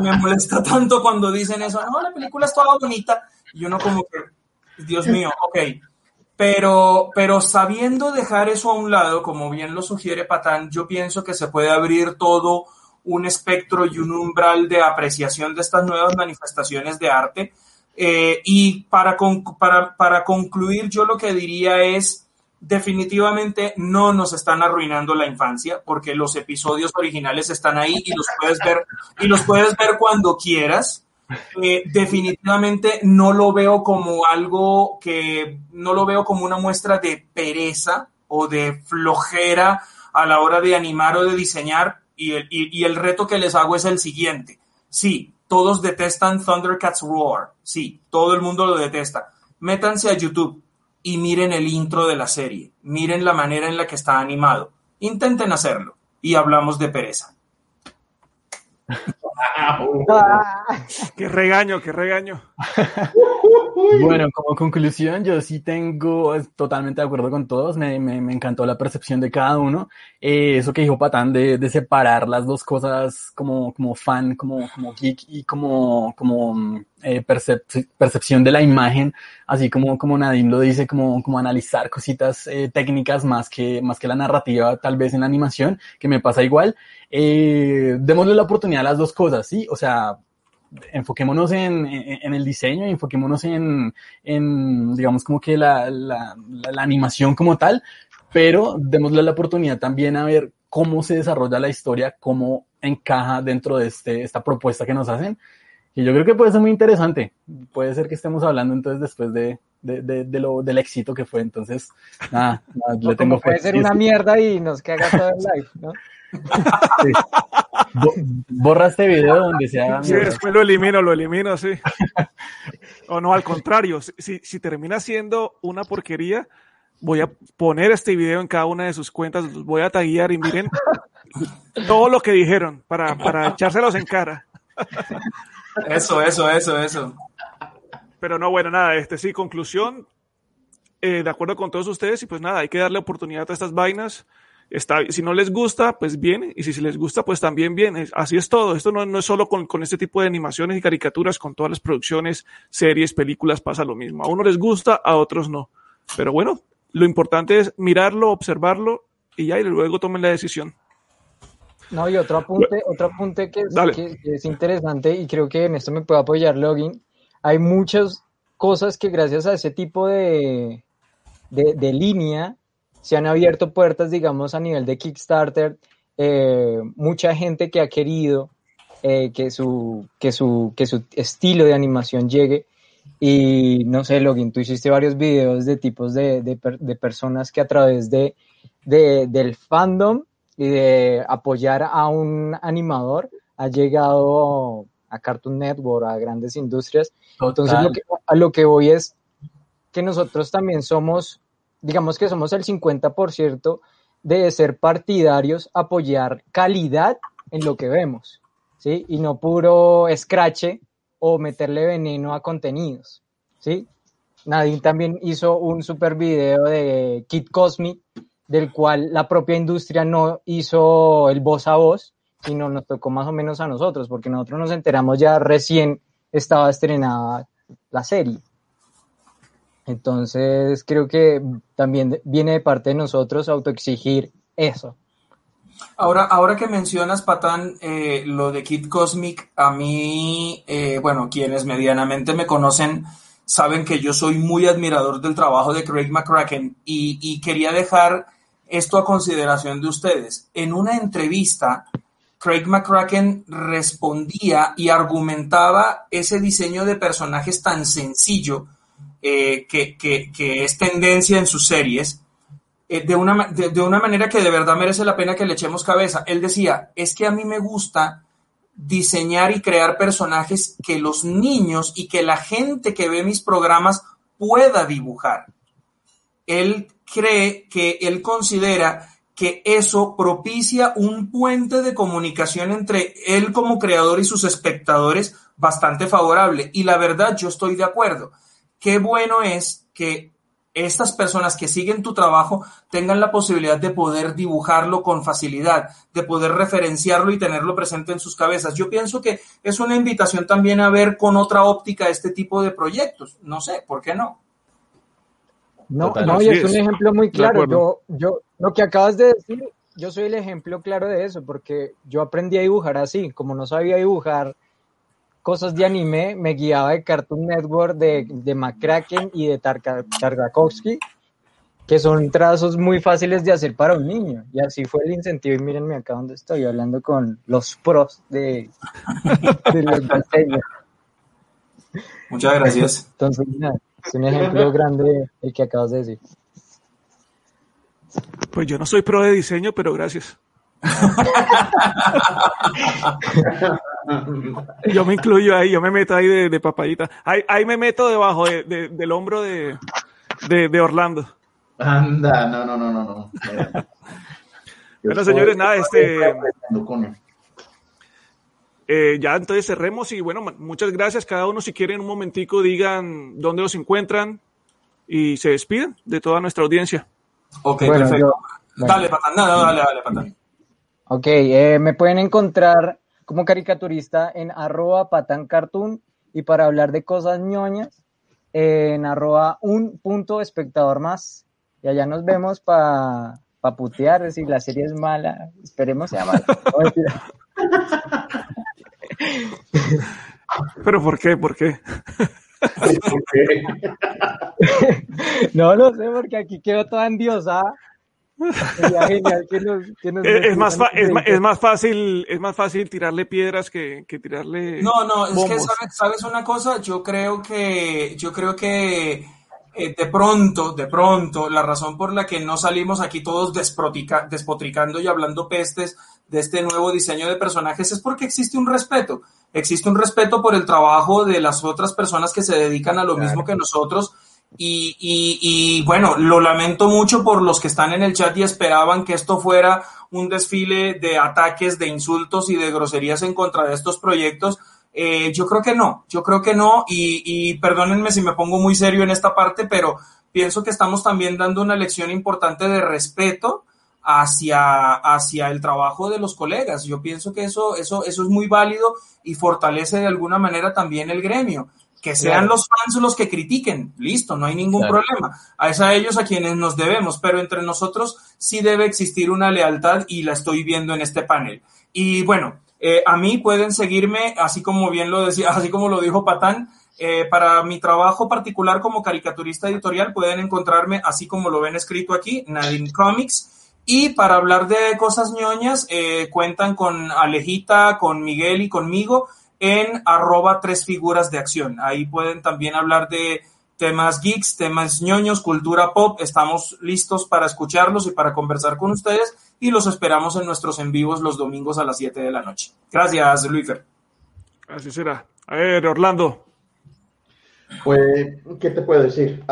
me molesta tanto cuando dicen eso, no, la película es toda bonita. Y uno como que, Dios mío, ok pero, pero sabiendo dejar eso a un lado, como bien lo sugiere Patán, yo pienso que se puede abrir todo un espectro y un umbral de apreciación de estas nuevas manifestaciones de arte. Eh, y para, para, para concluir, yo lo que diría es, definitivamente no nos están arruinando la infancia porque los episodios originales están ahí y los puedes ver y los puedes ver cuando quieras eh, definitivamente no lo veo como algo que, no lo veo como una muestra de pereza o de flojera a la hora de animar o de diseñar. Y el, y el reto que les hago es el siguiente. Sí, todos detestan Thundercats Roar. Sí, todo el mundo lo detesta. Métanse a YouTube y miren el intro de la serie. Miren la manera en la que está animado. Intenten hacerlo y hablamos de pereza. qué regaño, qué regaño. Bueno, como conclusión, yo sí tengo totalmente de acuerdo con todos. Me, me, me encantó la percepción de cada uno. Eh, eso que dijo Patán de, de, separar las dos cosas como, como fan, como, como geek y como, como eh, percepción de la imagen, así como, como Nadim lo dice, como, como analizar cositas eh, técnicas más que, más que la narrativa, tal vez en la animación, que me pasa igual. Eh, démosle la oportunidad a las dos cosas, ¿sí? O sea, enfoquémonos en, en, el diseño, enfoquémonos en, en digamos, como que la, la, la, animación como tal, pero démosle la oportunidad también a ver cómo se desarrolla la historia, cómo encaja dentro de este, esta propuesta que nos hacen. Y yo creo que puede ser muy interesante. Puede ser que estemos hablando entonces después de, de, de, de lo, del éxito que fue. Entonces, nada, le tengo Puede ser una mierda y nos caga todo el live, ¿no? Borra este video donde sea. Sí, después lo elimino, lo elimino, sí. o no, al contrario, si, si termina siendo una porquería, voy a poner este video en cada una de sus cuentas, los voy a taguear y miren todo lo que dijeron para, para echárselos en cara. Eso, eso, eso, eso. Pero no, bueno, nada, este sí, conclusión, eh, de acuerdo con todos ustedes, y pues nada, hay que darle oportunidad a estas vainas. Está, si no les gusta, pues bien, y si les gusta, pues también bien. Así es todo. Esto no, no es solo con, con, este tipo de animaciones y caricaturas, con todas las producciones, series, películas, pasa lo mismo. A uno les gusta, a otros no. Pero bueno, lo importante es mirarlo, observarlo y ya, y luego tomen la decisión. No, y otro apunte, otro apunte que es, que, que es interesante, y creo que en esto me puede apoyar Login. Hay muchas cosas que gracias a ese tipo de, de, de línea se han abierto puertas, digamos, a nivel de Kickstarter. Eh, mucha gente que ha querido eh, que, su, que, su, que su estilo de animación llegue. Y no sé, Login, tú hiciste varios videos de tipos de, de, de personas que a través de, del fandom y de apoyar a un animador ha llegado a Cartoon Network, a grandes industrias. Entonces, lo que, a lo que voy es que nosotros también somos digamos que somos el 50% de ser partidarios, apoyar calidad en lo que vemos, ¿sí? Y no puro escrache o meterle veneno a contenidos, ¿sí? Nadine también hizo un super video de Kid Cosmic, del cual la propia industria no hizo el voz a voz, sino nos tocó más o menos a nosotros, porque nosotros nos enteramos ya recién estaba estrenada la serie. Entonces, creo que también viene de parte de nosotros autoexigir eso. Ahora, ahora que mencionas, Patán, eh, lo de Kid Cosmic, a mí, eh, bueno, quienes medianamente me conocen saben que yo soy muy admirador del trabajo de Craig McCracken y, y quería dejar esto a consideración de ustedes. En una entrevista, Craig McCracken respondía y argumentaba ese diseño de personajes tan sencillo eh, que, es tendencia en sus series, eh, de, una, de, de, una manera que de verdad merece la pena que le echemos cabeza. Él decía, es que a mí me gusta diseñar y crear personajes que los niños y que la gente que ve mis programas pueda dibujar. Él cree que él considera que eso propicia un puente de comunicación entre él como creador y sus espectadores bastante favorable. Y la verdad, yo estoy de acuerdo qué bueno es que estas personas que siguen tu trabajo tengan la posibilidad de poder dibujarlo con facilidad, de poder referenciarlo y tenerlo presente en sus cabezas. Yo pienso que es una invitación también a ver con otra óptica este tipo de proyectos. No sé, ¿por qué no? No, no, y es un ejemplo muy claro. Yo, yo, lo que acabas de decir, yo soy el ejemplo claro de eso, porque yo aprendí a dibujar así, como no sabía dibujar cosas de anime, me guiaba de Cartoon Network, de, de McCracken y de Targakovsky, que son trazos muy fáciles de hacer para un niño. Y así fue el incentivo. Y mírenme acá donde estoy hablando con los pros de, de los Muchas gracias. Entonces, es un ejemplo grande el que acabas de decir. Pues yo no soy pro de diseño, pero gracias. yo me incluyo ahí, yo me meto ahí de, de papayita. Ahí, ahí, me meto debajo de, de, del hombro de, Orlando. Anda, no, no, no, no. no. bueno, señores, nada, este. Eh, ya entonces cerremos y bueno, muchas gracias. Cada uno, si quieren un momentico, digan dónde los encuentran y se despiden de toda nuestra audiencia. Ok, bueno, perfecto. Yo, bueno. Dale, Patán, no, dale, dale, Patán. Ok, eh, me pueden encontrar como caricaturista en arroba patancartoon y para hablar de cosas ñoñas en arroba un punto espectador más. Y allá nos vemos para pa putear, si la serie es mala, esperemos sea mala. ¿Pero por qué? ¿Por qué? ¿Por qué? no lo sé, porque aquí quedó toda endiosada. Es, más es, es, más fácil es más fácil tirarle piedras que, que tirarle no no es que ¿sabes, sabes, una cosa yo creo que yo creo que eh, de pronto de pronto la razón por la que no salimos aquí todos despotricando y hablando pestes de este nuevo diseño de personajes es porque existe un respeto. Existe un respeto por el trabajo de las otras personas que se dedican a lo claro. mismo que nosotros y, y, y, bueno, lo lamento mucho por los que están en el chat y esperaban que esto fuera un desfile de ataques, de insultos y de groserías en contra de estos proyectos. Eh, yo creo que no, yo creo que no, y, y perdónenme si me pongo muy serio en esta parte, pero pienso que estamos también dando una lección importante de respeto hacia, hacia el trabajo de los colegas. Yo pienso que eso, eso, eso es muy válido y fortalece de alguna manera también el gremio. Que sean los fans los que critiquen, listo, no hay ningún problema. A es a ellos a quienes nos debemos, pero entre nosotros sí debe existir una lealtad y la estoy viendo en este panel. Y bueno, eh, a mí pueden seguirme, así como bien lo decía, así como lo dijo Patán, eh, para mi trabajo particular como caricaturista editorial pueden encontrarme, así como lo ven escrito aquí, Nadine Comics. Y para hablar de cosas ñoñas, eh, cuentan con Alejita, con Miguel y conmigo en arroba tres figuras de acción. Ahí pueden también hablar de temas geeks, temas ñoños, cultura pop. Estamos listos para escucharlos y para conversar con ustedes y los esperamos en nuestros en vivos los domingos a las 7 de la noche. Gracias, Luífer. Así será. A ver, Orlando. Pues, ¿qué te puedo decir?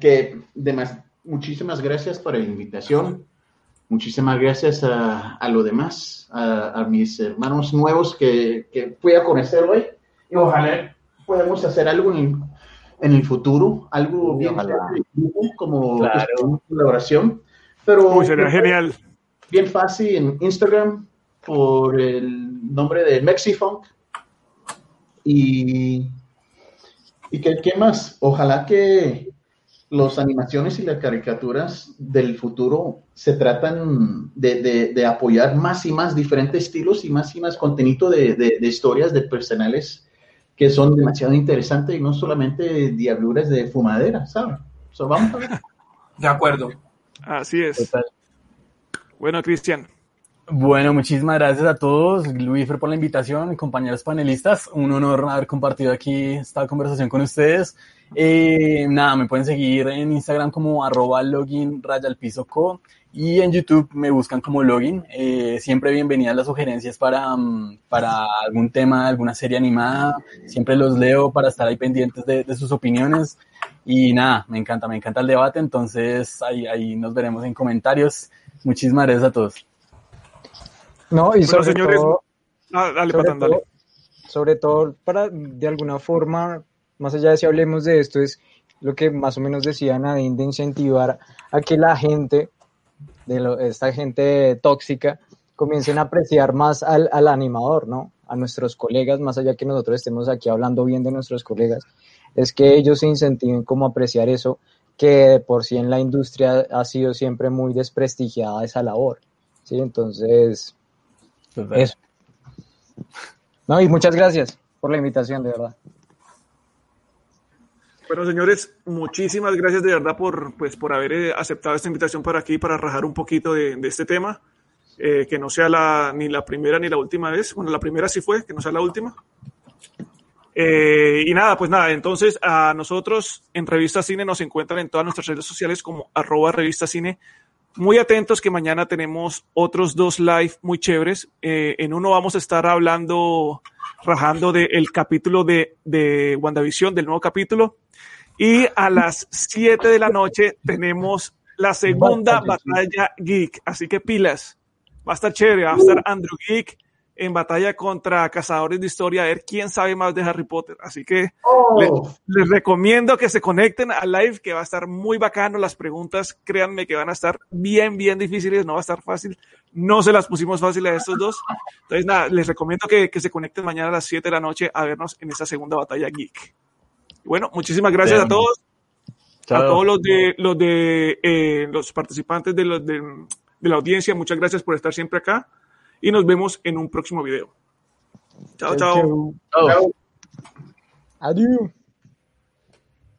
que demás, muchísimas gracias por la invitación. Muchísimas gracias a, a lo demás, a, mis hermanos nuevos que, que, fui a conocer hoy. Y ojalá podamos hacer algo en, en el futuro, algo bien como una colaboración. Pero genial. Bien fácil en Instagram por el nombre de Mexifunk. Y, y que, ¿qué más? Ojalá que las animaciones y las caricaturas del futuro se tratan de, apoyar más y más diferentes estilos y más y más contenido de, historias de personales que son demasiado interesantes y no solamente diabluras de fumadera, ¿sabes? vamos a ver. De acuerdo. Así es. Bueno, Cristian. Bueno, muchísimas gracias a todos, Luífer, por la invitación, compañeros panelistas. Un honor haber compartido aquí esta conversación con ustedes. Eh, nada, me pueden seguir en Instagram como arroba login raya al piso co y en YouTube me buscan como login. Eh, siempre bienvenidas las sugerencias para, mm, para algún tema, alguna serie animada. Siempre los leo para estar ahí pendientes de, de sus opiniones. Y nada, me encanta, me encanta el debate. Entonces ahí, ahí nos veremos en comentarios. Muchísimas gracias a todos. No, y sobre todo, ah, sobre, todo, para de alguna forma, más allá de si hablemos de esto, es lo que más o menos decía Nadine de incentivar a que la gente, de esta gente tóxica, comiencen a apreciar más al, al, animador, ¿no? A nuestros colegas, más allá que nosotros estemos aquí hablando bien de nuestros colegas, es que ellos se incentiven como apreciar eso, que por sí en la industria ha sido siempre muy desprestigiada esa labor, ¿sí? Entonces, eso. No, y muchas gracias por la invitación, de verdad. Bueno, señores, muchísimas gracias de verdad por, pues, por haber eh, aceptado esta invitación para aquí, para rajar un poquito de, este tema. Eh, que no sea la, ni la primera ni la última vez. Bueno, la primera sí fue, que no sea la última. Eh, y nada, pues nada, entonces a nosotros en Revista Cine nos encuentran en todas nuestras redes sociales como arroba Revista Cine muy atentos que mañana tenemos otros dos live muy chéveres. Eh, en uno vamos a estar hablando, rajando del capítulo de, de WandaVision, del nuevo capítulo. Y a las 7 de la noche tenemos la segunda batalla geek. Así que pilas. Va a estar chévere. Va a estar Andrew Geek en batalla contra cazadores de historia, a ver quién sabe más de Harry Potter. Así que oh. les, recomiendo que se conecten al live, que va a estar muy bacano. Las preguntas, créanme que van a estar bien, bien difíciles, no va a estar fácil. No se las pusimos fácil a estos dos. Entonces, nada, les recomiendo que, se conecten mañana a las 7 de la noche a vernos en esa segunda batalla geek. Bueno, muchísimas gracias a todos. A todos los de los de eh, los participantes de, los de la audiencia, muchas gracias por estar siempre acá y nos vemos en un próximo video. Chao, chao. Adiós.